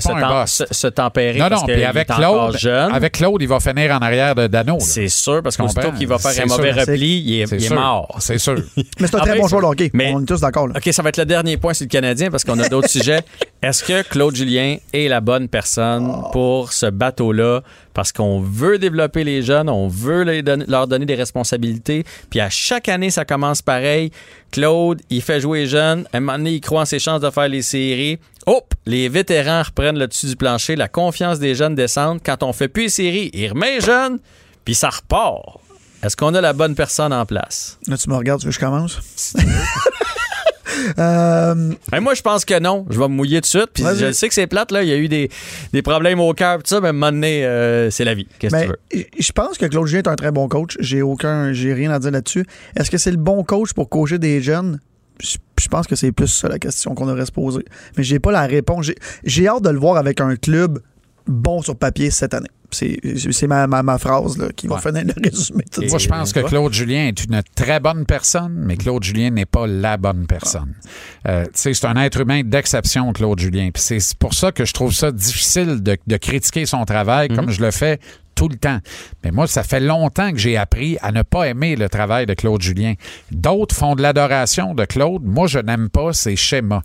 se, tem- tempérer. Non, non, puis avec Claude, jeune. avec Claude, il va finir en arrière de Dano. là. C'est sûr, parce qu'aussitôt qu'il va faire C'est un mauvais sûr. repli, il est, il mort. C'est sûr. Mais c'est un Ah très bon joueur de hockey. mais- On est tous d'accord. là. OK, ça va être le dernier point sur le Canadien parce qu'on a d'autres sujets. Est-ce que Claude Julien est la bonne personne pour ce bateau-là? Parce qu'on veut développer les jeunes, on veut les leur donner des responsabilités. Puis à chaque année, ça commence pareil. Claude, il fait jouer les jeunes. À un moment donné, il croit en ses chances de faire les séries. Hop! Les vétérans reprennent le dessus du plancher. La confiance des jeunes descend. Quand on fait plus les séries, il remet les jeunes, puis ça repart. Est-ce qu'on a la bonne personne en place? Là, tu me regardes, tu veux que je commence? Euh, Ben, moi, je pense que non. Je vais me mouiller tout de suite. Puis je sais que c'est plate, là. Il y a eu des, des problèmes au cœur, tout ça, mais à un moment donné, euh, c'est la vie. Qu'est-ce que ben, tu veux? je pense que Claude Julien est un très bon coach. J'ai aucun, j'ai rien à dire là-dessus. Est-ce que c'est le bon coach pour coacher des jeunes? Je pense que c'est plus ça la question qu'on devrait se poser. Mais j'ai pas la réponse. J'ai hâte de le voir avec un club bon sur papier cette année. C'est ma, ma, ma phrase là, qui va Ouais. finir le résumé. de tout Et- ça. Moi, je pense que. Claude Julien est une très bonne personne, mais Claude Julien n'est pas la bonne personne. Euh, tu sais, c'est un être humain d'exception, Claude Julien. Puis c'est pour ça que je trouve ça difficile de, de critiquer son travail comme je le fais tout le temps. Mais moi, ça fait longtemps que j'ai appris à ne pas aimer le travail de Claude Julien. D'autres font de l'adoration de Claude. Moi, je n'aime pas ses schémas.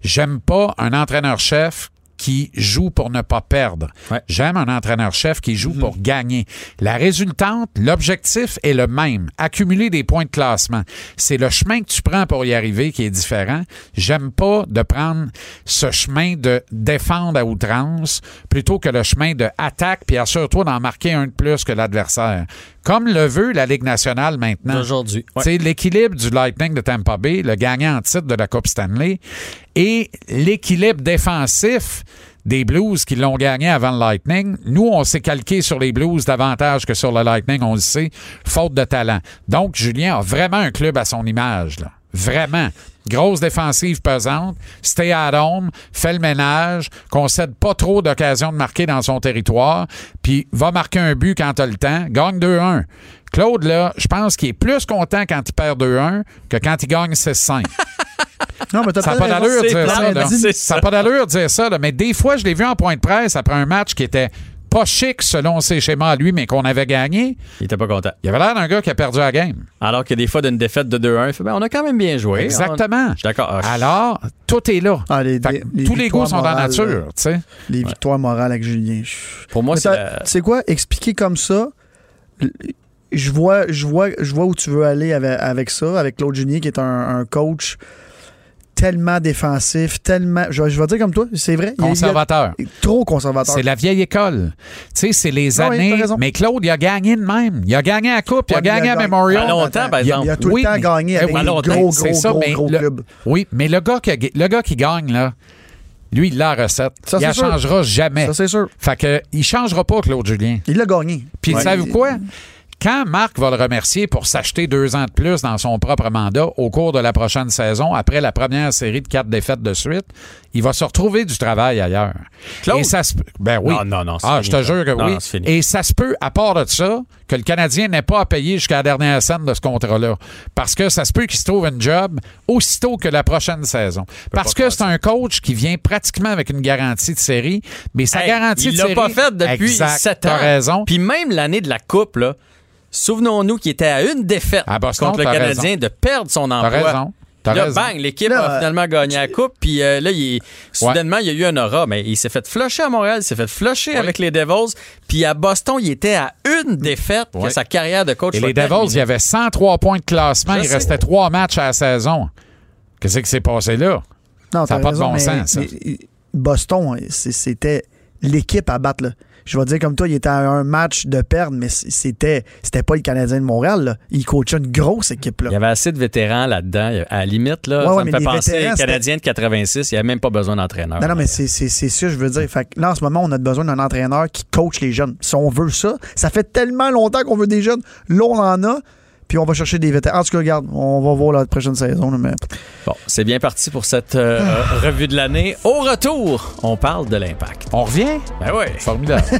J'aime pas un entraîneur-chef qui joue pour ne pas perdre. Ouais. J'aime un entraîneur-chef qui joue pour gagner. La résultante, l'objectif est le même. Accumuler des points de classement. C'est le chemin que tu prends pour y arriver qui est différent. J'aime pas de prendre ce chemin de défendre à outrance plutôt que le chemin de attaque puis assure-toi d'en marquer un de plus que l'adversaire. Comme le veut la Ligue nationale maintenant. D'aujourd'hui. Ouais. L'équilibre du Lightning de Tampa Bay, le gagnant en titre de la Coupe Stanley, et l'équilibre défensif des Blues qui l'ont gagné avant le Lightning. Nous, on s'est calqué sur les Blues davantage que sur le Lightning, on le sait, faute de talent. Donc, Julien a vraiment un club à son image, là. Vraiment. Grosse défensive pesante, stay at home, fait le ménage, concède pas trop d'occasions de marquer dans son territoire, puis va marquer un but quand t'as le temps, gagne 2-1. Claude, là, je pense qu'il est plus content quand il perd 2-1 que quand il gagne 6-5. Non, mais t'as Ça n'a pas raison. d'allure de dire ça. là. Ça n'a pas d'allure de dire ça. là. Mais des fois, je l'ai vu en point de presse après un match qui était pas chic selon ses schémas à lui, mais qu'on avait gagné. Il était pas content. Il avait l'air d'un gars qui a perdu la game. Alors que des fois, d'une défaite de 2-1, il fait, ben, on a quand même bien joué. Exactement. Je suis d'accord. Ah, je- Alors, tout est là. Ah, les- Fait que les tous les goûts sont dans la nature. Les victoires morales avec Julien. Pour moi, c'est Tu sais quoi? Expliquer comme ça, je vois, je vois, je vois où tu veux aller avec, avec ça, avec Claude Julien, qui est un, un coach tellement défensif, tellement. Je, je vais dire comme toi, c'est vrai. il Conservateur. il trop conservateur. C'est la vieille école. Tu sais, c'est les Ah années. mais Claude, il a gagné de même. Il a gagné à la Coupe, il a gagné à Memorial. Longtemps, par Il a, exemple. il a tout Oui, le temps mais- gagné avec des gros, gros, ça, gros, mais gros le- clubs. Oui, mais le gars, qui a- le gars qui gagne, là, lui, il la recette. Ça, il la sûr. changera jamais. Ça, c'est sûr. Fait que, il changera pas, Claude Julien. Il l'a gagné. Puis, Ouais. savez-vous quoi? Quand Marc va le remercier pour s'acheter deux ans de plus dans son propre mandat au cours de la prochaine saison, après la première série de quatre défaites de suite, il va se retrouver du travail ailleurs. Claude? Et ça se Ben oui. Non, non, non, c'est Ah, fini, je te jure que Non, oui. fini. Et ça se peut, à part de ça, que le Canadien n'ait pas à payer jusqu'à la dernière scène de ce contrat-là. Parce que ça se peut qu'il se trouve un job aussitôt que la prochaine saison. Parce que c'est un coach qui vient pratiquement avec une garantie de série, mais sa Hey, garantie il de l'a série... pas fait depuis 7 ans. T'as raison. Puis même l'année de la Coupe, là, souvenons-nous qu'il était à une défaite À Boston, contre le Canadien de perdre son T'as emploi. raison. T'as Là, raison. bang, l'équipe Là, a finalement gagné la coupe. Puis euh, là, il est- soudainement, il y a eu un aura, mais il s'est fait flusher à Montréal, il s'est fait flusher avec les Devils. Puis à Boston, il était à une défaite que sa carrière de coach Et les Devils, il y avait 103 points de classement. Je Il sais. restait trois matchs à la saison. Qu'est-ce qui s'est passé là? Non, Ça a t'as pas de bon mais- sens, ça. mais Boston, c'était l'équipe à battre. là. Je vais dire comme toi, il était à un match de perdre, mais c'était c'était pas le Canadien de Montréal. là. Il coachait une grosse équipe. Là. Il y avait assez de vétérans là-dedans. À la limite, là, Ouais, ça ouais, me fait penser aux Canadiens de 86. Il n'y avait même pas besoin d'entraîneur. Non, non, mais c'est que je veux dire. Fait que là, en ce moment, on a besoin d'un entraîneur qui coach les jeunes. Si on veut ça, ça fait tellement longtemps qu'on veut des jeunes. Là, on en a, puis on va chercher des vétérans. En tout cas, regarde, on va voir la prochaine saison. Mais... Bon, c'est bien parti pour cette euh, ah. euh, revue de l'année. Au retour, on parle de l'impact. On revient? Ben oui. Formidable.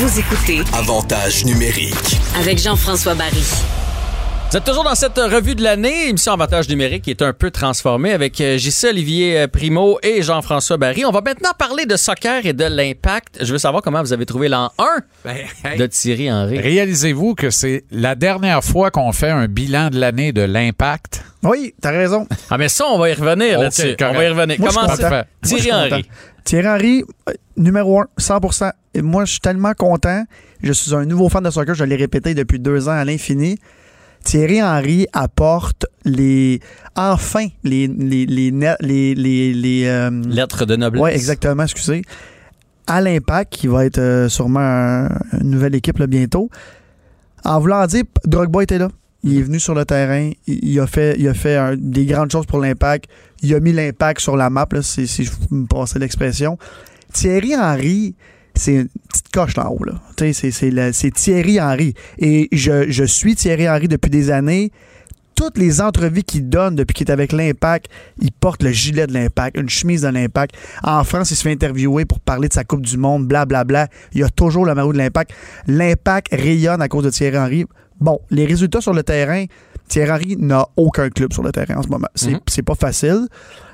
Vous écoutez Avantage numérique avec Jean-François Barry. Vous êtes toujours dans cette revue de l'année, émission Avantage numérique qui est un peu transformée avec euh, JC Olivier euh, Primo et Jean-François Barry. On va maintenant parler de soccer et de l'impact. Je veux savoir comment vous avez trouvé l'an 1 de Thierry Henry. Réalisez-vous que c'est la dernière fois qu'on fait un bilan de l'année de l'impact? Oui, t'as raison. Ah mais ça, on va y revenir Ok, là-dessus. On va y revenir. Moi, Comment ça? Thierry Henry. content. Thierry Henry, euh, numéro un, 100 Et moi, je suis tellement content. Je suis un nouveau fan de soccer. Je l'ai répété depuis deux ans à l'infini. Thierry Henry apporte les enfin les les les net- les les, les, euh, Lettre de noblesse. ouais exactement excusez. À l'impact qui va être euh, sûrement un- une nouvelle équipe là, bientôt. En voulant dire Drogba était là. Il est venu sur le terrain. Il, il a fait il a fait un- des grandes choses pour l'impact. Il a mis l'impact sur la map là, si, si je me passais l'expression. Thierry Henry c'est une petite coche en haut. Là. C'est, Thierry Henry. Et je, suis Thierry Henry depuis des années. Toutes les entrevues qu'il donne depuis qu'il est avec l'Impact, il porte le gilet de l'Impact, une chemise de l'Impact. En France, il se fait interviewer pour parler de sa Coupe du Monde, blablabla. Il a toujours le maillot de l'Impact. L'Impact rayonne à cause de Thierry Henry. Bon, les résultats sur le terrain, Thierry Henry n'a aucun club sur le terrain en ce moment. C'est, Mhm. pas facile.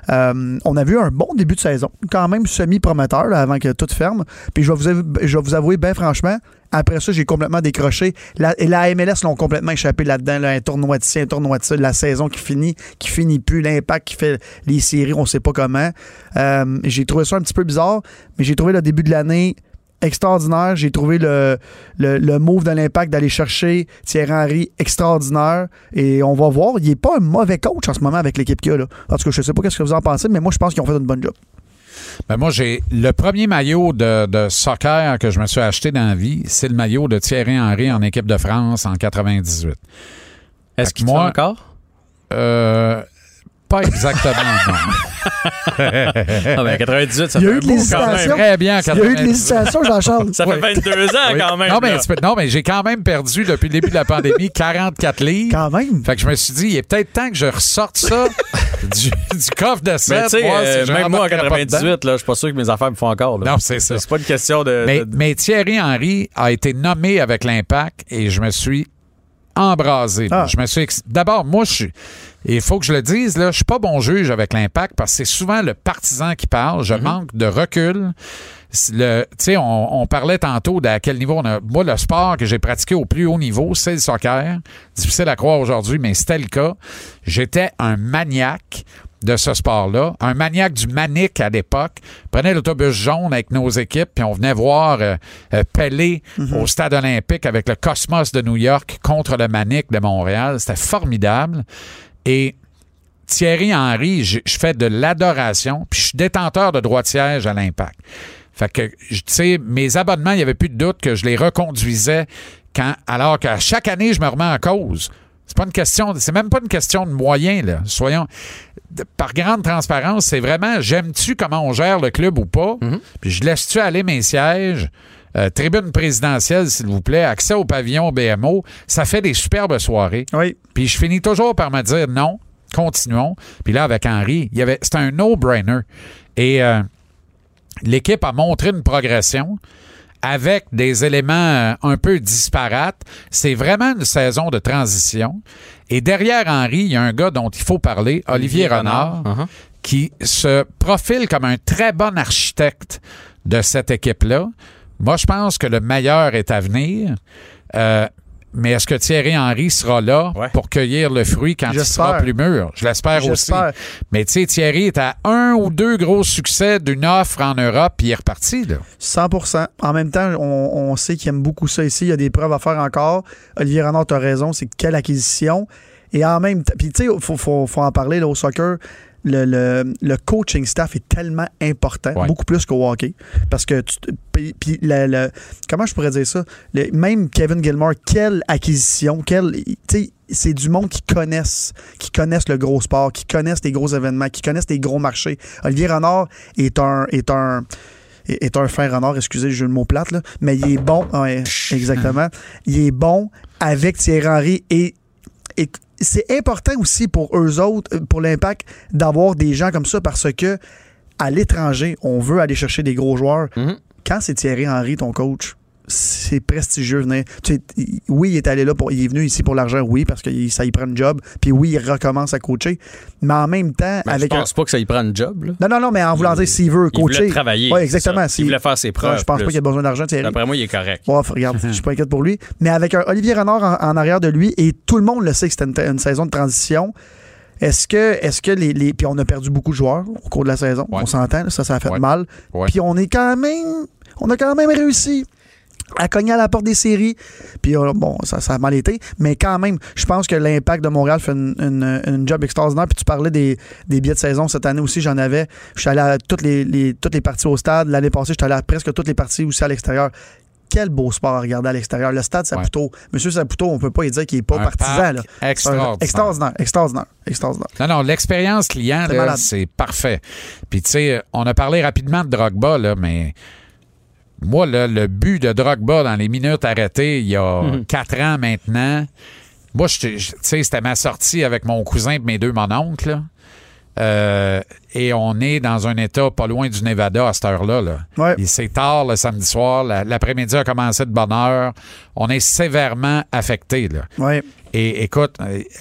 Euh, on a vu un bon début de saison, quand même semi-prometteur avant que tout ferme. Puis je vais vous, avou- je vais vous avouer, bien franchement, après ça, j'ai complètement décroché. La, et la MLS l'ont complètement échappé là-dedans. là, un tournoi de ci, un tournoi de ça, la saison qui finit, qui finit plus, l'impact qui fait les séries, on sait pas comment. Euh, j'ai trouvé ça un petit peu bizarre, mais j'ai trouvé le début de l'année extraordinaire. J'ai trouvé le, le, le move de l'impact d'aller chercher Thierry Henry extraordinaire. Et on va voir. Il n'est pas un mauvais coach en ce moment avec l'équipe qu'il a. Là. En tout cas, je sais pas ce que vous en pensez, mais moi, je pense qu'ils ont fait une bonne job. Ben moi, j'ai le premier maillot de, de soccer que je me suis acheté dans la vie, c'est le maillot de Thierry Henry en équipe de France en 98. Est-ce qu'il fait moi- encore? Euh, pas exactement, non. Ah ben 98, ça Il y a fait eu de l'hésitation. quand même. Très bien en Il y a eu de 98. l'hésitation, Jean-Charles. Ça fait Oui. 22 ans Oui. quand même. Non, mais, là. c'est- non, mais j'ai quand même perdu depuis le début de la pandémie 44 livres. Quand même. Fait que je me suis dit, il est peut-être temps que je ressorte ça du, du coffre de Mais 7. tu sais, voir si euh, même moi en rembarquerai pas dedans. 98, là, je suis pas sûr que mes affaires me font encore. là. Non, c'est ça. C'est pas une question de. Mais, de- mais Thierry Henry a été nommé avec l'Impact et je me suis embrasé. Ah. Je me suis ex- D'abord, moi, je suis. Il faut que je le dise, là, je suis pas bon juge avec l'Impact parce que c'est souvent le partisan qui parle. Mhm. Je manque de recul. Le, tu sais, on, on parlait tantôt d'à quel niveau on a. Moi, le sport que j'ai pratiqué au plus haut niveau, c'est le soccer. Difficile à croire aujourd'hui, mais c'était le cas. J'étais un maniaque de ce sport-là, un maniaque du manique à l'époque. Prenait l'autobus jaune avec nos équipes, puis on venait voir euh, euh, Pelé au stade olympique avec le Cosmos de New York contre le manique de Montréal. C'était formidable. Et Thierry Henry, je je fais de l'adoration, puis je suis détenteur de droit de siège à l'Impact. Fait que, tu sais, mes abonnements, il n'y avait plus de doute que je les reconduisais quand, alors qu'à chaque année, je me remets en cause. C'est pas une question, c'est même pas une question de moyens, là. Soyons, de- par grande transparence, c'est vraiment, j'aime-tu comment on gère le club ou pas? Puis je laisse-tu aller mes sièges? Euh, tribune présidentielle, s'il vous plaît, accès au pavillon BMO, ça fait des superbes soirées. Oui. Puis je finis toujours par me dire non, continuons. Puis là, avec Henry, il y avait, c'était un no-brainer. Et euh, l'équipe a montré une progression avec des éléments euh, un peu disparates. C'est vraiment une saison de transition. Et derrière Henry, il y a un gars dont il faut parler, Olivier, Renard, Uh-huh. qui se profile comme un très bon architecte de cette équipe-là. Moi, je pense que le meilleur est à venir. Euh, mais est-ce que Thierry Henry sera là Ouais. pour cueillir le fruit quand il sera plus mûr? Je l'espère aussi. Mais tu sais, Thierry est à un ou deux gros succès d'une offre en Europe, puis il est reparti. Là. 100 En même temps, on, on sait qu'il aime beaucoup ça ici. Il y a des preuves à faire encore. Olivier Renard, tu as raison. C'est quelle acquisition. Et en même temps, puis tu sais, il faut, faut- faut en parler là, au soccer. Le, le- le coaching staff est tellement important, Ouais. beaucoup plus qu'au hockey. Parce que, tu- puis, le- comment je pourrais dire ça? Le- même Kevin Gilmore, quelle acquisition, quelle, c'est du monde qui connaissent, qui connaissent le gros sport, qui connaissent les gros événements, qui connaissent les gros marchés. Olivier Renard est un, est un, est un fin renard, excusez le jeu de mots plate, là, mais il est bon, ouais, exactement. Il est bon avec Thierry Henry et, et c'est important aussi pour eux autres, euh, pour l'impact, d'avoir des gens comme ça parce que à l'étranger, on veut aller chercher des gros joueurs. Mhm. Quand c'est Thierry Henry, ton coach, c'est prestigieux. venir. Tu sais, il- oui, il est allé là pour. Il est venu ici pour l'argent, oui, parce que il- ça y prend un job. Puis oui, il recommence à coacher. Mais en même temps, Ben, avec je un- pense pas que ça y prend un job. Là. Non, non, non, mais en voulant Il- dire s'il veut il voulait coacher. travailler, Oui, exactement. ça. Il voulait faire ses preuves Je pense plus. pas qu'il a besoin d'argent. D'après moi, il est correct. Ouais, regarde, je suis pas inquiète pour lui. Mais avec un Olivier Renard en, en arrière de lui, et tout le monde le sait que c'était une, une saison de transition, est-ce que, est-ce que les, les- Puis on a perdu beaucoup de joueurs au cours de la saison. Ouais. On s'entend, ça, ça a fait Ouais. mal. Ouais. Puis on est quand même. On a quand même réussi à cogner à la porte des séries. Puis euh, bon, ça, ça a mal été. Mais quand même, je pense que l'impact de Montréal fait une, une- une job extraordinaire. Puis tu parlais des, des billets de saison. Cette année aussi, j'en avais. Je suis allé à toutes les, les- toutes les parties au stade. L'année passée, je suis allé à presque toutes les parties aussi à l'extérieur. Quel beau sport à regarder à l'extérieur. Le stade Saputo. Monsieur Saputo, on peut pas y dire qu'il est pas Un partisan. Là. Extraordinaire. extraordinaire. Extraordinaire. Extraordinaire. Non, non, l'expérience client, c'est parfait. Puis, tu sais, on a parlé rapidement de Drogba, là, mais moi, là, le but de Drogba dans les minutes arrêtées, il y a quatre ans maintenant, moi, tu sais, c'était ma sortie avec mon cousin et mes deux mononcles, là. Euh, et on est dans un état pas loin du Nevada à cette heure-là. Là. Ouais. Et c'est tard le samedi soir. la- L'après-midi a commencé de bonne heure. On est sévèrement affecté. Ouais. Et écoute,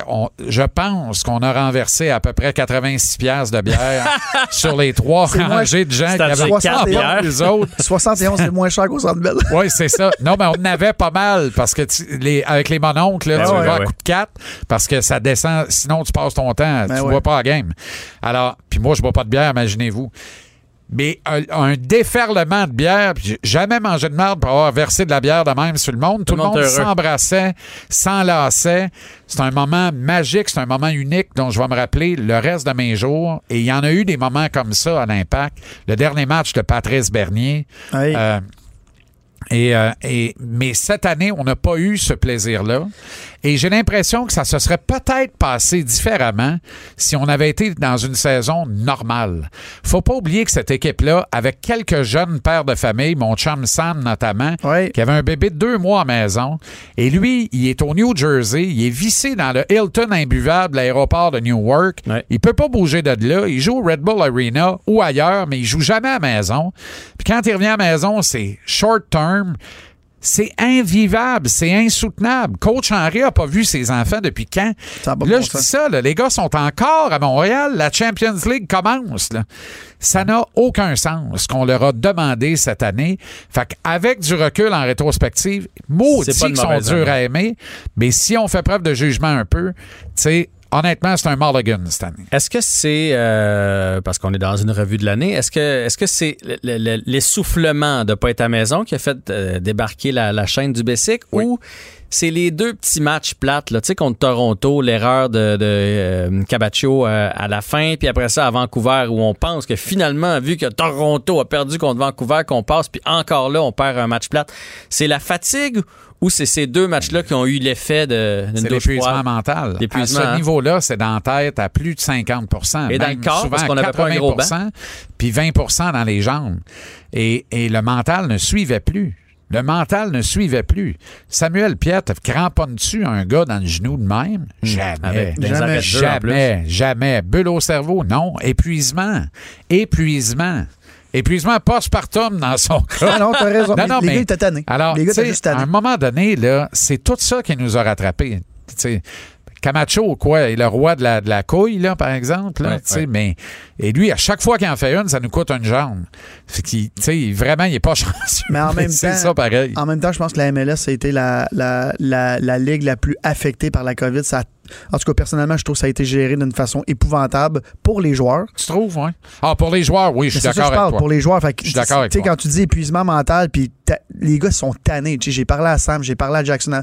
on- je pense qu'on a renversé à peu près 86 piastres de bière sur les trois rangées de gens qui avaient quatre pas bières. les autres. 71, c'est moins cher qu'au Centre Bell. Oui, c'est ça. Non, mais on en avait pas mal parce que tu- les, avec les mononcles, là, Ben tu ouais, vas à coup de 4 parce que ça descend. Sinon, tu passes ton temps. Ben tu ouais. bois pas la game. Alors, puis moi, je bois pas de bière, imaginez-vous. Mais un, un déferlement de bière, j'ai jamais mangé de merde pour avoir versé de la bière de même sur le monde. Tout, le monde s'embrassait, s'enlaçait. C'est un moment magique, c'est un moment unique dont je vais me rappeler le reste de mes jours. Et il y en a eu des moments comme ça à l'Impact. Le dernier match de Patrice Bernier. Hey. Euh, et, euh, et- mais cette année, on n'a pas eu ce plaisir-là. Et j'ai l'impression que ça se serait peut-être passé différemment si on avait été dans une saison normale. Faut pas oublier que cette équipe-là, avec quelques jeunes pères de famille, mon chum Sam notamment, qui avait un bébé de deux mois à maison, et lui, il est au New Jersey, il est vissé dans le Hilton imbuvable, l'aéroport de Newark. Ouais. Il peut pas bouger de là. Il joue au Red Bull Arena ou ailleurs, mais il joue jamais à la maison. Puis quand il revient à la maison, c'est short term. C'est invivable, c'est insoutenable. Coach Henry a pas vu ses enfants depuis quand? Là, bon je sens. dis ça, là, les gars sont encore à Montréal. La Champions League commence. là. Ça n'a aucun sens ce qu'on leur a demandé cette année. Fait qu'avec du recul en rétrospective, maudit C'est pas une qu'ils sont durs à aimer. Mais si on fait preuve de jugement un peu, tu sais, honnêtement, c'est un mulligan cette année. Est-ce que c'est euh, parce qu'on est dans une revue de l'année, est-ce que est-ce que c'est le- le- l'essoufflement de pas être à maison qui a fait euh, débarquer la, la chaîne du Bessic Oui. ou c'est les deux petits matchs plates là, tu sais contre Toronto, l'erreur de, de euh, Cabaccio euh, à la fin, puis après ça à Vancouver où on pense que finalement vu que Toronto a perdu contre Vancouver qu'on passe puis encore là on perd un match plate, c'est la fatigue ou c'est ces deux matchs-là qui ont eu l'effet de douche l'épuisement mental. À ce hein? niveau-là, c'est dans la tête à plus de 50% Et dans le corps, souvent parce qu'on pas un gros 80 puis 20% dans les jambes. Et, et le mental ne suivait plus. Le mental ne suivait plus. Samuel Piette cramponne-tu un gars dans le genou de même? Jamais. Des Jamais. de plus. Jamais, jamais. Bulle au cerveau, non. Épuisement. Épuisement. Épuisement postpartum dans son cas. Ah non, t'as raison. Non, non, les mais- gars étaient tannés. Alors, les gars tu sais, étaient juste tannés. à un moment donné, là, c'est tout ça qui nous a rattrapés. Tu sais, Camacho, quoi, est le roi de la, de la couille, là, par exemple. Là, Ouais, ouais. mais, et lui, à chaque fois qu'il en fait une, ça nous coûte une jambe. Fait qu'il, tu sais, vraiment, il est pas chanceux. Mais en même c'est temps- ça, pareil. En même temps, je pense que la MLS a été la, la, la, la ligue la plus affectée par la COVID. Ça, en tout cas, personnellement, je trouve que ça a été géré d'une façon épouvantable pour les joueurs. Tu trouves, oui? Ah, pour les joueurs, oui, je suis d'accord avec toi. pour les joueurs. Fait que, Je suis d'accord avec tu sais, toi. Quand tu dis épuisement mental, puis les gars sont tannés. Tu sais, J'ai parlé à Sam, j'ai parlé à Jackson.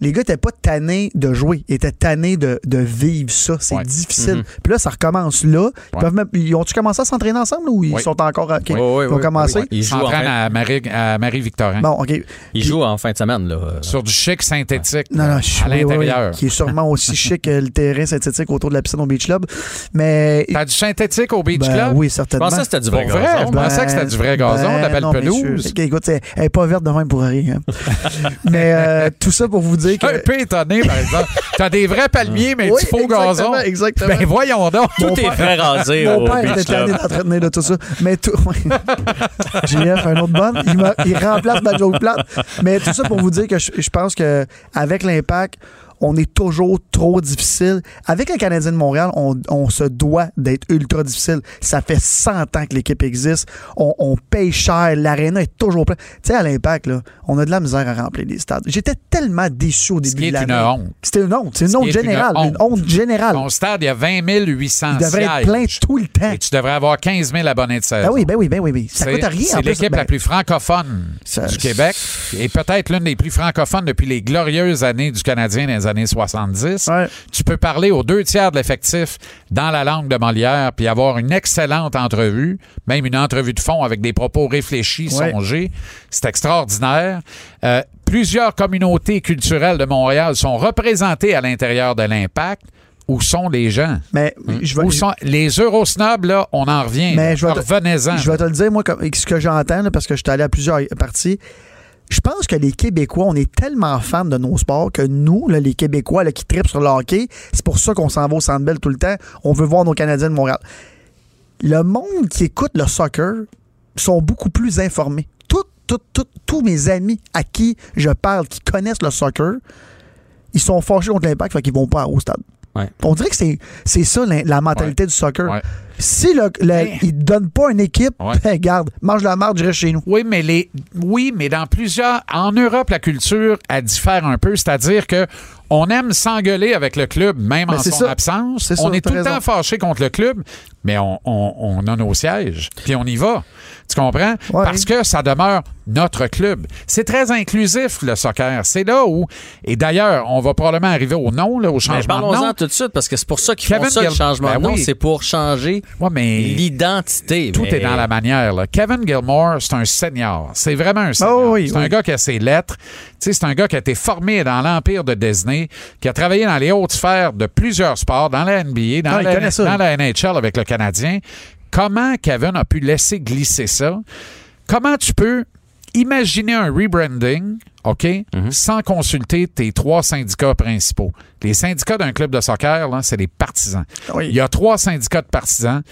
Les gars n'étaient pas tannés de jouer, ils étaient tannés de, de vivre ça. C'est Ouais. difficile. Mhm. Puis là, ça recommence là. Ils, Ouais. peuvent même- ils ont-tu commencé à s'entraîner ensemble ou ils Oui. sont encore. OK. Oui, oui, ils ont oui, commencé. oui, oui. Il Il joue en à Marie, à Marie-Victorin. Bon, OK. il joue en fin de semaine là. Sur du chic synthétique Non, non, je à oui, oui, oui, l'intérieur. qui est sûrement aussi chic euh, le terrain synthétique autour de la piscine au Beach Club. Mais. T'as du synthétique au Beach Ben Club? oui, Je certainement. pensais que c'était du vrai vrai? gazon. Je pensais que c'était du vrai gazon, de la belle non, pelouse. Écoute, elle elle est pas verte de même pour rien. mais euh, tout ça pour vous dire que. Un peu étonné, par exemple. T'as des vrais palmiers, mais Oui, du faux exactement, gazon. Exactement. Ben voyons donc. Tout est très rasé Mon père était tanné d'entretenir de tout ça. Mais tout. JF, un autre bonne. Il, remplace ma joke plate. Mais tout ça pour vous dire que je, je pense que avec l'impact, on est toujours trop difficile. Avec le Canadien de Montréal, on, on se doit d'être ultra difficile. Ça fait 100 ans que l'équipe existe. On, on paye cher. L'aréna est toujours pleine. Tu sais, à l'impact, là, on a de la misère à remplir les stades. J'étais tellement déçu au début de est une l'année. honte. C'était une honte. C'est une Ce honte une générale. Une honte, générale. Ton stade, il y a 20 800 Il devrait être plein tout le temps. Et tu devrais avoir 15 000 abonnés de saison. Ben oui, ben oui, ben oui, oui. Ça coûte rien. en C'est l'équipe Ben, la plus francophone Ça- du Québec et peut-être l'une des plus francophones depuis les glorieuses années du Canadien dans les années 70. Ouais. Tu peux parler aux deux tiers de l'effectif dans la langue de Molière puis avoir une excellente entrevue, même une entrevue de fond avec des propos réfléchis, Ouais. songés. C'est extraordinaire. Euh, plusieurs communautés culturelles de Montréal sont représentées à l'intérieur de l'Impact. Où sont les gens? Mais je vais, Où sont les Eurosnobs, là, on en revient. Mais là. je vais te- Revenez-en. je vais te le dire, moi, comme, ce que j'entends, là, parce que je suis allé à plusieurs parties. Je pense que les Québécois, on est tellement fans de nos sports que nous, là, les Québécois là, qui tripent sur le hockey, c'est pour ça qu'on s'en va au Centre Bell tout le temps. On veut voir nos Canadiens de Montréal. Le monde qui écoute le soccer sont beaucoup plus informés. Tout, tout, tout- tous mes amis à qui je parle, qui connaissent le soccer, ils sont fâchés contre l'impact, fait qu'ils vont pas au stade. Ouais. On dirait que c'est, ça la, la mentalité du soccer. Ouais. Si le, le- Mais- il ne donne pas une équipe, Ouais. ben, garde, mange la marde, je reste chez nous. Oui, mais les oui, mais dans plusieurs en Europe la culture elle diffère un peu, c'est-à-dire que on aime s'engueuler avec le club même Ben, en son ça. absence. C'est ça, on est tout le temps fâché contre le club, mais on, on- on a nos sièges, puis on y va. Tu comprends? Ouais. Parce que ça demeure notre club. C'est très inclusif le soccer. C'est là où et d'ailleurs, on va probablement arriver au nom là, au changement de parlons-en nom. tout de suite parce que c'est pour ça qu'ils font ça, le changement Ben de nom. oui. C'est pour changer Ouais, mais l'identité. Tout mais- est dans la manière. Là. Kevin Gilmore, c'est un senior. C'est vraiment un senior. Oh oui, c'est oui. un gars qui a ses lettres. C'est un gars qui a été formé dans l'empire de Disney, qui a travaillé dans les hautes sphères de plusieurs sports, dans la NBA, dans, Ah, la, dans la NHL avec le Canadien. Comment Kevin a pu laisser glisser ça? Comment tu peux imaginer un rebranding, OK, Mhm. sans consulter tes trois syndicats principaux? Les syndicats d'un club de soccer, là, c'est les partisans. Oui. Il y a trois syndicats de partisans.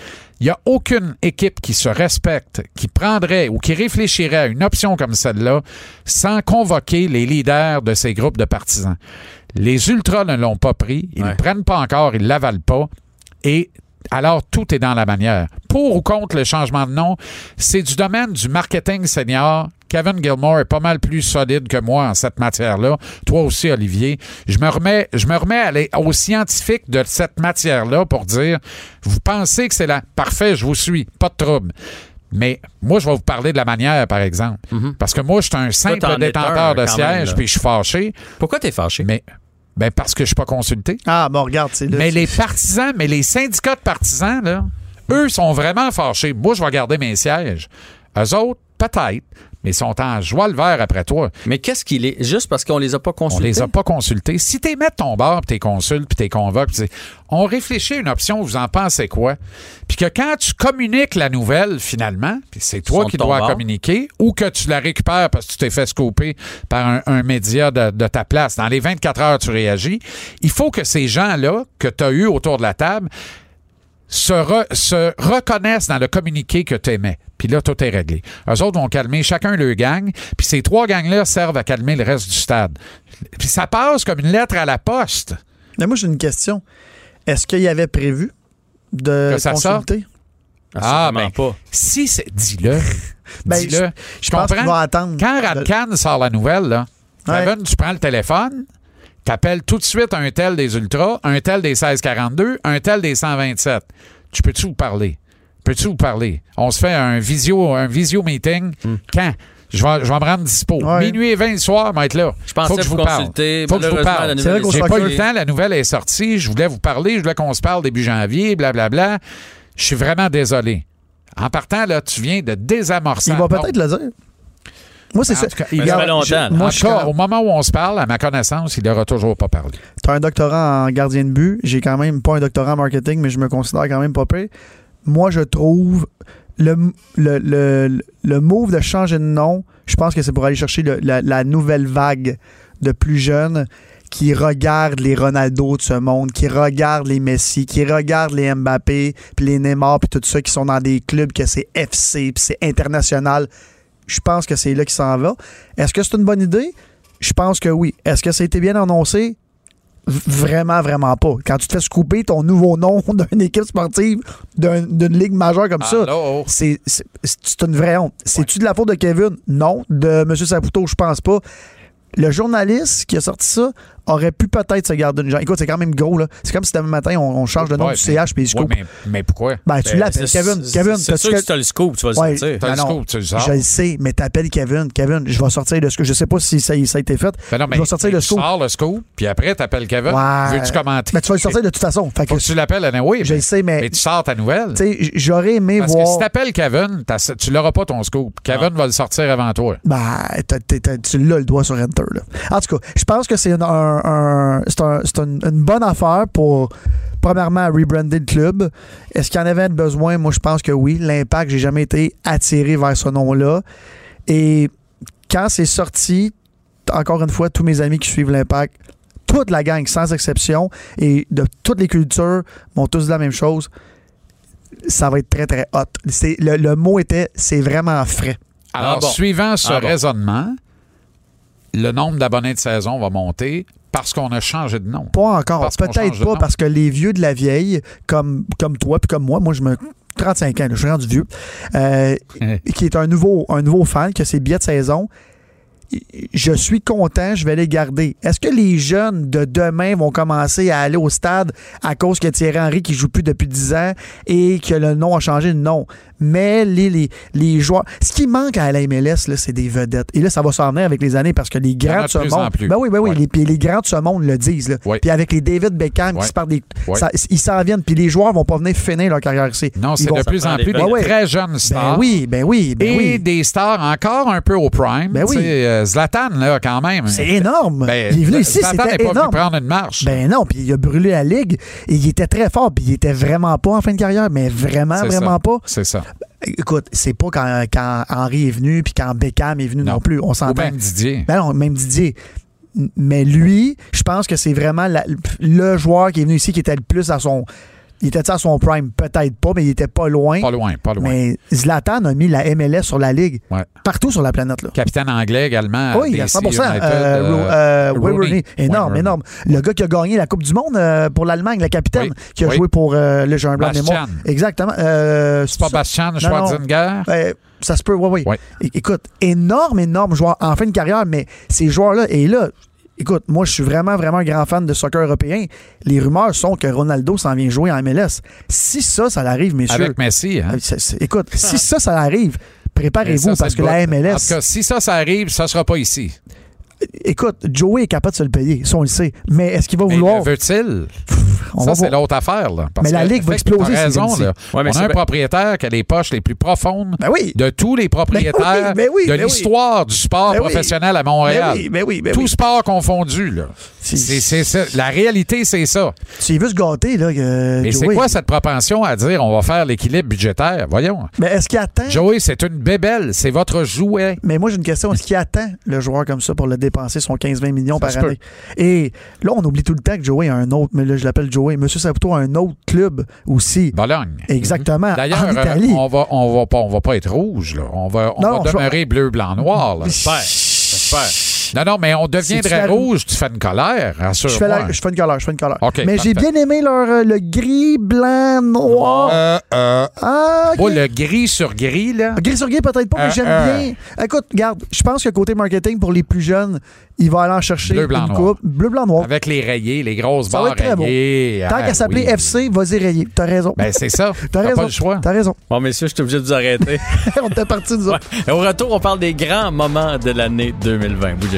Il n'y a aucune équipe qui se respecte, qui prendrait ou qui réfléchirait à une option comme celle-là sans convoquer les leaders de ces groupes de partisans. Les Ultras ne l'ont pas pris, ils ne Ouais. prennent pas encore, ils ne l'avalent pas. Et alors, tout est dans la manière. Pour ou contre le changement de nom, c'est du domaine du marketing senior. Kevin Gilmore est pas mal plus solide que moi en cette matière-là. Toi aussi, Olivier. Je me remets, je me remets à les- aux scientifiques de cette matière-là pour dire, vous pensez que c'est la... Parfait, je vous suis. Pas de trouble. Mais moi, je vais vous parler de la manière, par exemple. Parce que moi, je suis un simple détenteur un, de siège, puis je suis fâché. Pourquoi t'es fâché? Mais ben parce que je suis pas consulté. Ah, bon, regarde, c'est. Mais les partisans, mais les syndicats de partisans, là, eux sont vraiment fâchés. Moi, je vais garder mes sièges. Eux autres, peut-être, mais ils sont en joie le vert après toi. Mais qu'est-ce qu'il est? Juste parce qu'on les a pas On consultés? les a pas consultés. Si t'es mettre ton bar, puis t'es consultes, puis t'es convoques, puis on réfléchit à une option, vous en pensez quoi? Puis que quand tu communiques la nouvelle, finalement, puis c'est toi qui dois communiquer, ou que tu la récupères parce que tu t'es fait scoper par un, un média de, de ta place, dans les 24 heures, tu réagis, il faut que ces gens-là que tu as eu autour de la table se, re- se reconnaissent dans le communiqué que tu aimais. Puis là, tout est réglé. Eux autres vont calmer chacun leur gang, puis ces trois gangs-là servent à calmer le reste du stade. Puis ça passe comme une lettre à la poste. Mais moi, j'ai une question. Est-ce qu'il y avait prévu de Que ça consulter? Ah, Absolument ben, pas. Si c'est. Dis-le. Ben, Dis-le. je- comprends. va attendre. Quand Radcan sort la nouvelle, là, Ouais. Kevin, tu prends le téléphone, t'appelles tout de suite un tel des Ultras, un tel des 1642, un tel des 127. Tu peux-tu vous parler? Peux-tu vous parler? On se fait un visio, un visio meeting. Quand? Je vais, je vais me rendre dispo. Ouais. Minuit et 20 le soir, je vais être là. Je pensais Faut que je vous vous parle. Faut que je vous parle. J'ai pas eu le temps, la nouvelle est sortie. Je voulais vous parler, je voulais qu'on se parle début janvier, blablabla. Je suis vraiment désolé. En partant, là, tu viens de désamorcer. Il va peut-être le dire. Moi, c'est En ça. cas, Ben, ça Regarde, fait longtemps. Moi, je cas, au moment où on se parle, à ma connaissance, il n'aura toujours pas parlé. T'as un doctorat en gardien de but. J'ai quand même pas un doctorat en marketing, mais je me considère quand même pas pire. Moi, je trouve le, le, le, le move de changer de nom, je pense que c'est pour aller chercher le- la, la nouvelle vague de plus jeunes qui regardent les Ronaldo de ce monde, qui regardent les Messi, qui regardent les Mbappé, puis les Neymar, puis tout ça, qui sont dans des clubs que c'est FC, puis c'est international. Je pense que c'est là qu'il s'en va. Est-ce que c'est une bonne idée? Je pense que oui. Est-ce que ça a été bien annoncé? V- Vraiment, vraiment pas. Quand tu te fais scooper ton nouveau nom d'une équipe sportive, d'un- d'une ligue majeure comme ça, c'est une vraie honte. C'est-tu de la faute de Kevin? Non. De M. Saputo, je pense pas. Le journaliste qui a sorti ça aurait pu peut-être se garder une jambe. Écoute, c'est quand même gros, là. C'est comme si demain matin, on, on change de nom Ouais, du CH puis Ouais, scoop. mais, mais pourquoi? Ben, tu Ben, l'appelles, Kevin. c'est- Kevin, C'est sûr que que- si t'as le scoop, tu vas le sortir. T'as Ben le scoop, tu le sors. Je le sais, mais t'appelles Kevin. Kevin, je vais sortir le scoop. Je sais pas si ça, ça a été fait. Ben non, mais je vais sortir le tu scoop. sors le scoop, puis après, t'appelles Kevin. Ouais. Veux-tu commenter? Mais tu vas le sortir de toute façon. Fait que, Faut que tu l'appelles à oui, je le sais, mais, mais tu sors ta nouvelle. tu sais, j'aurais aimé Parce que voir. si t'appelles Kevin, tu l'auras pas ton scoop. Kevin va le sortir avant toi. Ben, tu l'as le doigt sur Enter. Là. En tout cas, je pense que c'est une, un- un- c'est un- c'est une, une bonne affaire pour, premièrement, rebrander le club. Est-ce qu'il y en avait besoin? Moi, je pense que oui. L'impact, j'ai jamais été attiré vers ce nom-là. Et quand c'est sorti, encore une fois, tous mes amis qui suivent l'impact, toute la gang, sans exception, et de toutes les cultures, m'ont tous dit la même chose. Ça va être très, très hot. C'est- Le, le mot était c'est vraiment frais. Alors, Ah bon. suivant ce Ah bon. raisonnement, le nombre d'abonnés de saison va monter parce qu'on a changé de nom. Pas encore. Peut-être de pas nom. parce que les vieux de la vieille, comme, comme toi puis comme moi, moi je me 35 ans, je suis rendu vieux, euh, qui est un nouveau, un nouveau fan, qui a ses billets de saison. Je suis content, je vais les garder. Est-ce que les jeunes de demain vont commencer à aller au stade à cause que Thierry Henry qui joue plus depuis 10 ans et que le nom a changé? Non. Mais les, les, les joueurs. Ce qui manque à la MLS, là, c'est des vedettes. Et là, ça va s'en venir avec les années parce que les grands de ce monde. Ben oui, ben oui. Ouais. Les, puis les grands de ce monde le disent. Là. Ouais. Puis avec les David Beckham Ouais. qui se partent des. Ça- ils s'en viennent. Puis les joueurs vont pas venir finir leur carrière ici. Non, c'est de plus en plus des ouais. très jeunes stars. Ben oui, ben oui, ben et oui. des stars encore un peu au prime. Ben oui. Euh, Zlatan, là, quand même. C'est énorme. Ben, il est venu ici, Zlatan n'est pas venu énorme. prendre une marche. Ben non, puis il a brûlé la ligue et il était très fort, puis il était vraiment pas en fin de carrière, mais vraiment, vraiment ça. pas. C'est ça. Écoute, c'est pas quand, quand Henry est venu puis quand Beckham est venu non, Non. plus, on s'entend. même Didier. Ben non, même Didier. Mais lui, je pense que c'est vraiment la- le joueur qui est venu ici qui était le plus à son. Il était à son prime? Peut-être pas, mais il était pas loin. Pas loin, pas loin. Mais Zlatan a mis la MLS sur la ligue. Ouais. Partout sur la planète. Là. Capitaine anglais également. Oui, à DC 100 United, euh, euh, euh, Wayne Rooney. Rooney. Énorme, Rooney. énorme. Le gars qui a gagné la Coupe du Monde pour l'Allemagne, le capitaine, Oui. qui a Oui. joué pour le Jean Blanc mémoire. Exactement. C'est pas Bastian. Schwarzenegger? Euh, ça se peut, oui, oui. Ouais. Écoute, énorme, énorme joueur en fin de carrière, mais ces joueurs-là, et là, écoute, moi, je suis vraiment, vraiment un grand fan de soccer européen. Les rumeurs sont que Ronaldo s'en vient jouer en MLS. Si ça, ça arrive, messieurs. Avec Messi, hein? euh, écoute, si ça, ça arrive, Mais préparez-vous parce que la bout. En MLS. tout cas, si ça, ça arrive, ça sera pas ici. Écoute, Joey est capable de se le payer, ça, on le sait. Mais est-ce qu'il va Mais vouloir? le veut-il? On ça, c'est l'autre affaire. Là. Parce Mais la Ligue va exploser s'il raison. Là. Ouais, mais On c'est a un propriétaire qui a les poches les plus profondes Ben oui. de tous les propriétaires Ben oui, ben oui, de ben oui. l'histoire du sport Ben oui. professionnel à Ben Montréal. oui, ben oui, ben Tout oui. sport confondu. Là. C'est- C'est, c'est ça. La réalité, c'est ça. Tu veux se gâter, là. que Mais c'est quoi cette propension à dire on va faire l'équilibre budgétaire? Voyons. Mais est-ce qu'il attend? Joey, c'est une bébelle. C'est votre jouet. Mais moi, j'ai une question. Est-ce qu'il attend le joueur comme ça pour le dépenser son 15-20 millions par se année? Et là, on oublie tout le temps que Joey a un autre, mais là, je l'appelle Joey. Monsieur Saputo a un autre club aussi. Bologne. Exactement. D'ailleurs, en euh, Italie. on va, on va pas, on va pas être rouge, là. On va, on Non, va je- demeurer bleu, blanc, noir, là. J'espère. J'espère. Non, non, mais on deviendrait la- rouge, tu fais une colère, Je rassure-moi. fais, la- je fais une colère, je fais une colère. Mais j'ai bien aimé leur, euh, le gris, blanc, noir. Euh, euh, Ah, ok. pas le gris sur gris, là. Gris sur gris, peut-être pas, mais Euh, j'aime euh. bien. Écoute, regarde, je pense que côté marketing, pour les plus jeunes, il va aller en chercher Bleu, blanc, une noir. coupe. Bleu, blanc, noir. Avec les rayés, les grosses Ça va barres être très beau. rayées. Tant Ah, qu'à s'appeler oui. FC, vas-y rayer. T'as raison. Ben, c'est ça. T'as T'as raison. pas le choix. T'as raison. Bon, messieurs, je suis obligé de vous arrêter. on était parti, nous autres. Et au retour, on parle des grands moments de l'année 2020. Bougez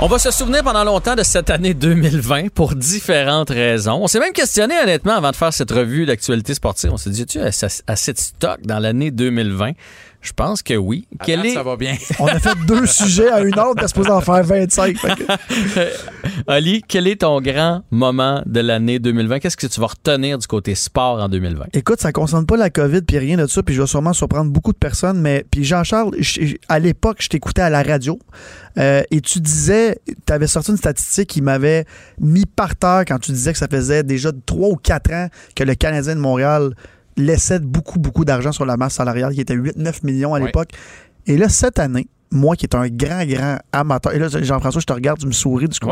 On va se souvenir pendant longtemps de cette année 2020 pour différentes raisons. On s'est même questionné honnêtement avant de faire cette revue d'actualité sportive. On s'est dit, tu as assez de stock dans l'année 2020? Je pense que oui. À Quel date, est, Ça va bien. On a fait deux sujets à une autre, t'es supposé en faire 25. Fait que- Ali, quel est ton grand moment de l'année 2020? Qu'est-ce que tu vas retenir du côté sport en 2020? Écoute, ça concerne pas la COVID puis rien de ça, puis je vais sûrement surprendre beaucoup de personnes, mais puis Jean-Charles, je- à l'époque, je t'écoutais à la radio euh, et tu disais, tu avais sorti une statistique qui m'avait mis par terre quand tu disais que ça faisait déjà trois ou quatre ans que le Canadien de Montréal laissait beaucoup, beaucoup d'argent sur la masse salariale, qui était 8-9 millions à l'époque. Et là, cette année, moi qui est un grand, grand amateur, et là, Jean-François, je te regarde, tu me souris du coup.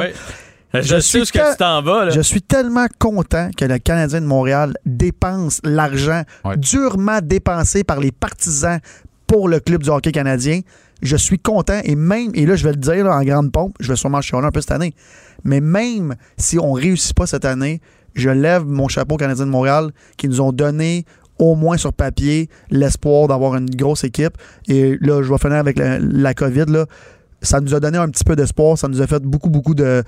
Je, suis ce que que- tu t'en vas. Là. Je suis tellement content que le Canadien de Montréal dépense l'argent Ouais. durement dépensé par les partisans pour le club du hockey canadien. Je suis content et même, et là je vais le dire là, en grande pompe, je vais sûrement chialer un peu cette année, mais même si on réussit pas cette année, je lève mon chapeau au Canadien de Montréal qui nous ont donné au moins sur papier l'espoir d'avoir une grosse équipe. Et là, je vais finir avec la, COVID. Là ça nous a donné un petit peu d'espoir, ça nous a fait beaucoup, beaucoup de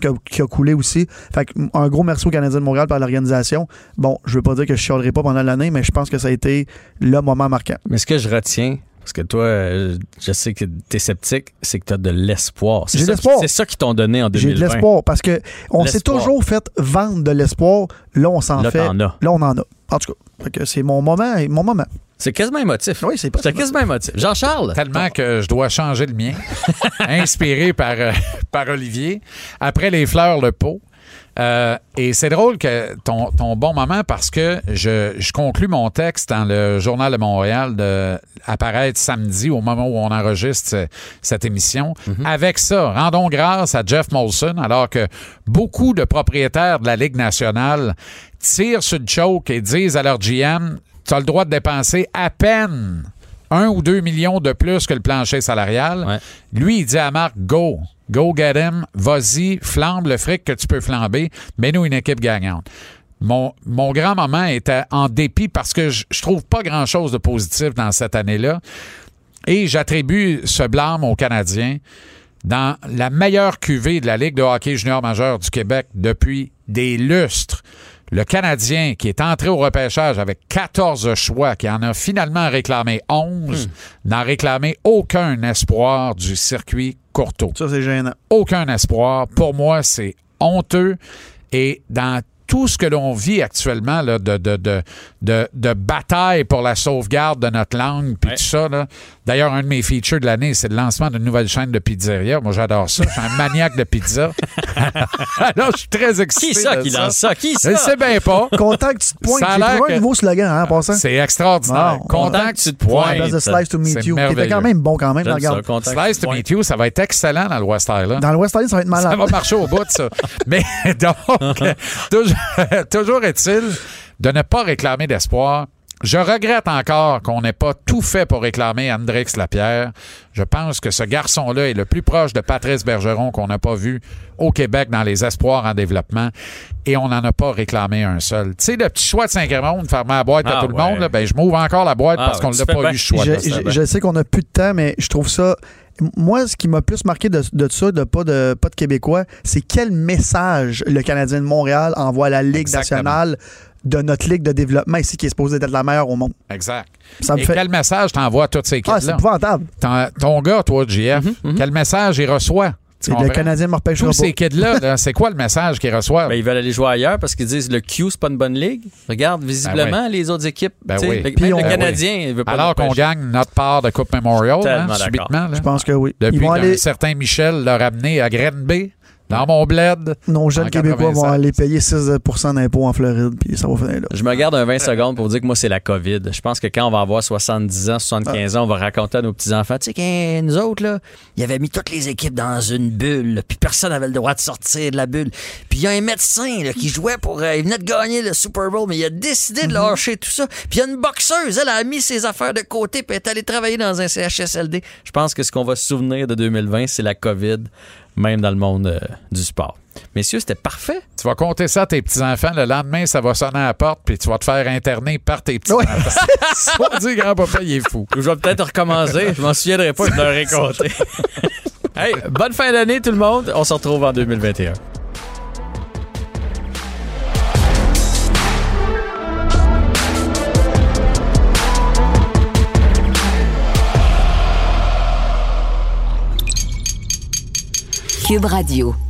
qui a- qui a coulé aussi. Fait un gros merci aux Canadiens de Montréal par l'organisation. Bon, je veux pas dire que je chialerai pas pendant l'année, mais je pense que ça a été le moment marquant. Mais ce que je retiens, parce que toi, euh, je sais que tu es sceptique, c'est que tu as de l'espoir. C'est J'ai de qui- l'espoir. C'est ça qu'ils t'ont donné en 2020. J'ai de l'espoir parce que on s'est toujours fait vendre de l'espoir. Là, on s'en Là, fait. t'en as. Là, on en a. En tout cas, c'est mon moment. Mon moment. C'est quasiment émotif. Oui, c'est pas C'est quasiment émotif. Jean-Charles, Tellement que je dois changer le mien. Inspiré par, euh, par Olivier. Après les fleurs, le pot. Euh, et c'est drôle que ton, ton bon moment parce que je, je conclus mon texte dans le Journal de Montréal de apparaître samedi au moment où on enregistre ce- cette émission. Avec ça, rendons grâce à Jeff Molson alors que beaucoup de propriétaires de la Ligue nationale tirent sur le choke et disent à leur GM tu as le droit de dépenser à peine un ou deux millions de plus que le plancher salarial. Ouais. Lui, il dit à Marc, go, go get him, vas-y, flambe le fric que tu peux flamber, mets-nous une équipe gagnante. Mon, mon grand moment était en dépit parce que je, je trouve pas grand-chose de positif dans cette année-là. Et j'attribue ce blâme aux Canadiens dans la meilleure cuvée de la Ligue de hockey junior majeur du Québec depuis des lustres. Le Canadien, qui est entré au repêchage avec 14 choix, qui en a finalement réclamé 11, n'a réclamé aucun espoir du circuit Courteau Ça, c'est gênant. aucun espoir. Pour moi, c'est honteux. Et dans tout ce que l'on vit actuellement là, de, de, de, de, de bataille pour la sauvegarde de notre langue, puis Ouais. tout ça. là. D'ailleurs, un de mes features de l'année, c'est le lancement d'une nouvelle chaîne de pizzeria. Moi, j'adore ça. Je suis un maniaque de pizza. Alors, je suis très excité. qui ça de qui lance ça? Qui ça? Je ne sais bien pas. Content que tu te pointes. Ça a J'ai l'air trouvé que- un nouveau slogan, hein, en passant. C'est extraordinaire. Wow. Content que tu te pointes. de Slice to C'est Meet You. Qui était merveilleux. quand même bon quand même. Regarde. ça. Slice to meet you, ça va être excellent dans le West Island. Dans le West Island, ça va être malade. Ça va marcher au bout de ça. Mais donc, toujours, toujours est-il de ne pas réclamer d'espoir. Je regrette encore qu'on n'ait pas tout fait pour réclamer Andrix Lapierre. Je pense que ce garçon-là est le plus proche de Patrice Bergeron qu'on n'a pas vu au Québec dans les espoirs en développement et on n'en a pas réclamé un seul. Tu sais, le petit choix de 5 ronde, fermer la boîte à Ah tout le monde, là, ben, je m'ouvre encore la boîte Ah parce qu'on tu l'a pas eu le choix. Je, je- je sais qu'on a plus de temps, mais je trouve ça. Moi, ce qui m'a plus marqué de, de ça, de pas de pas de Québécois, c'est quel message le Canadien de Montréal envoie à la Ligue Exactement. nationale de notre ligue de développement ici, qui est supposée être la meilleure au monde. Exact. Ça me Et fait. quel message t'envoies à toutes ces Ah, c'est kids-là? épouvantable. Ton, ton gars, toi, JF, quel message il reçoit? Le? Canadien me repêchera Tous pas. ces kids-là, là, c'est quoi le message qu'ils reçoivent? Ben, ils veulent aller jouer ailleurs parce qu'ils disent le Q, c'est pas une bonne ligue. Regarde, visiblement, les autres équipes. Ben oui. le- Puis même on- le Ben Canadien, il veut pas Alors qu'on gagne notre part de Coupe Memorial, hein, subitement. là. Je pense que oui. Depuis qu'un aller, certain Michel l'a ramené à Grenby, dans mon bled. nos jeunes Québécois vont 87. aller payer 6% d'impôts en Floride, puis ça va finir là. Je me garde un 20 secondes pour vous dire que moi, c'est la COVID. Je pense que quand on va avoir 70 ans, 75 ans, on va raconter à nos petits-enfants, tu sais, que nous autres, là, ils avaient mis toutes les équipes dans une bulle, puis personne n'avait le droit de sortir de la bulle. Puis il y a un médecin là, qui jouait pour... euh, il venait de gagner le Super Bowl, mais il a décidé de lâcher tout ça. Puis il y a une boxeuse, elle a mis ses affaires de côté, puis elle est allée travailler dans un CHSLD. Je pense que ce qu'on va se souvenir de 2020, c'est la COVID même dans le monde euh, du sport. Messieurs, c'était parfait. Tu vas compter ça à tes petits-enfants. Le lendemain, ça va sonner à la porte, puis tu vas te faire interner par tes petits-enfants. Ouais. On dit grand-papa, il est fou. Je vais peut-être recommencer. Je m'en souviendrai pas, je leur compté. hey, bonne fin d'année tout le monde. On se retrouve en 2021. Cube Radio.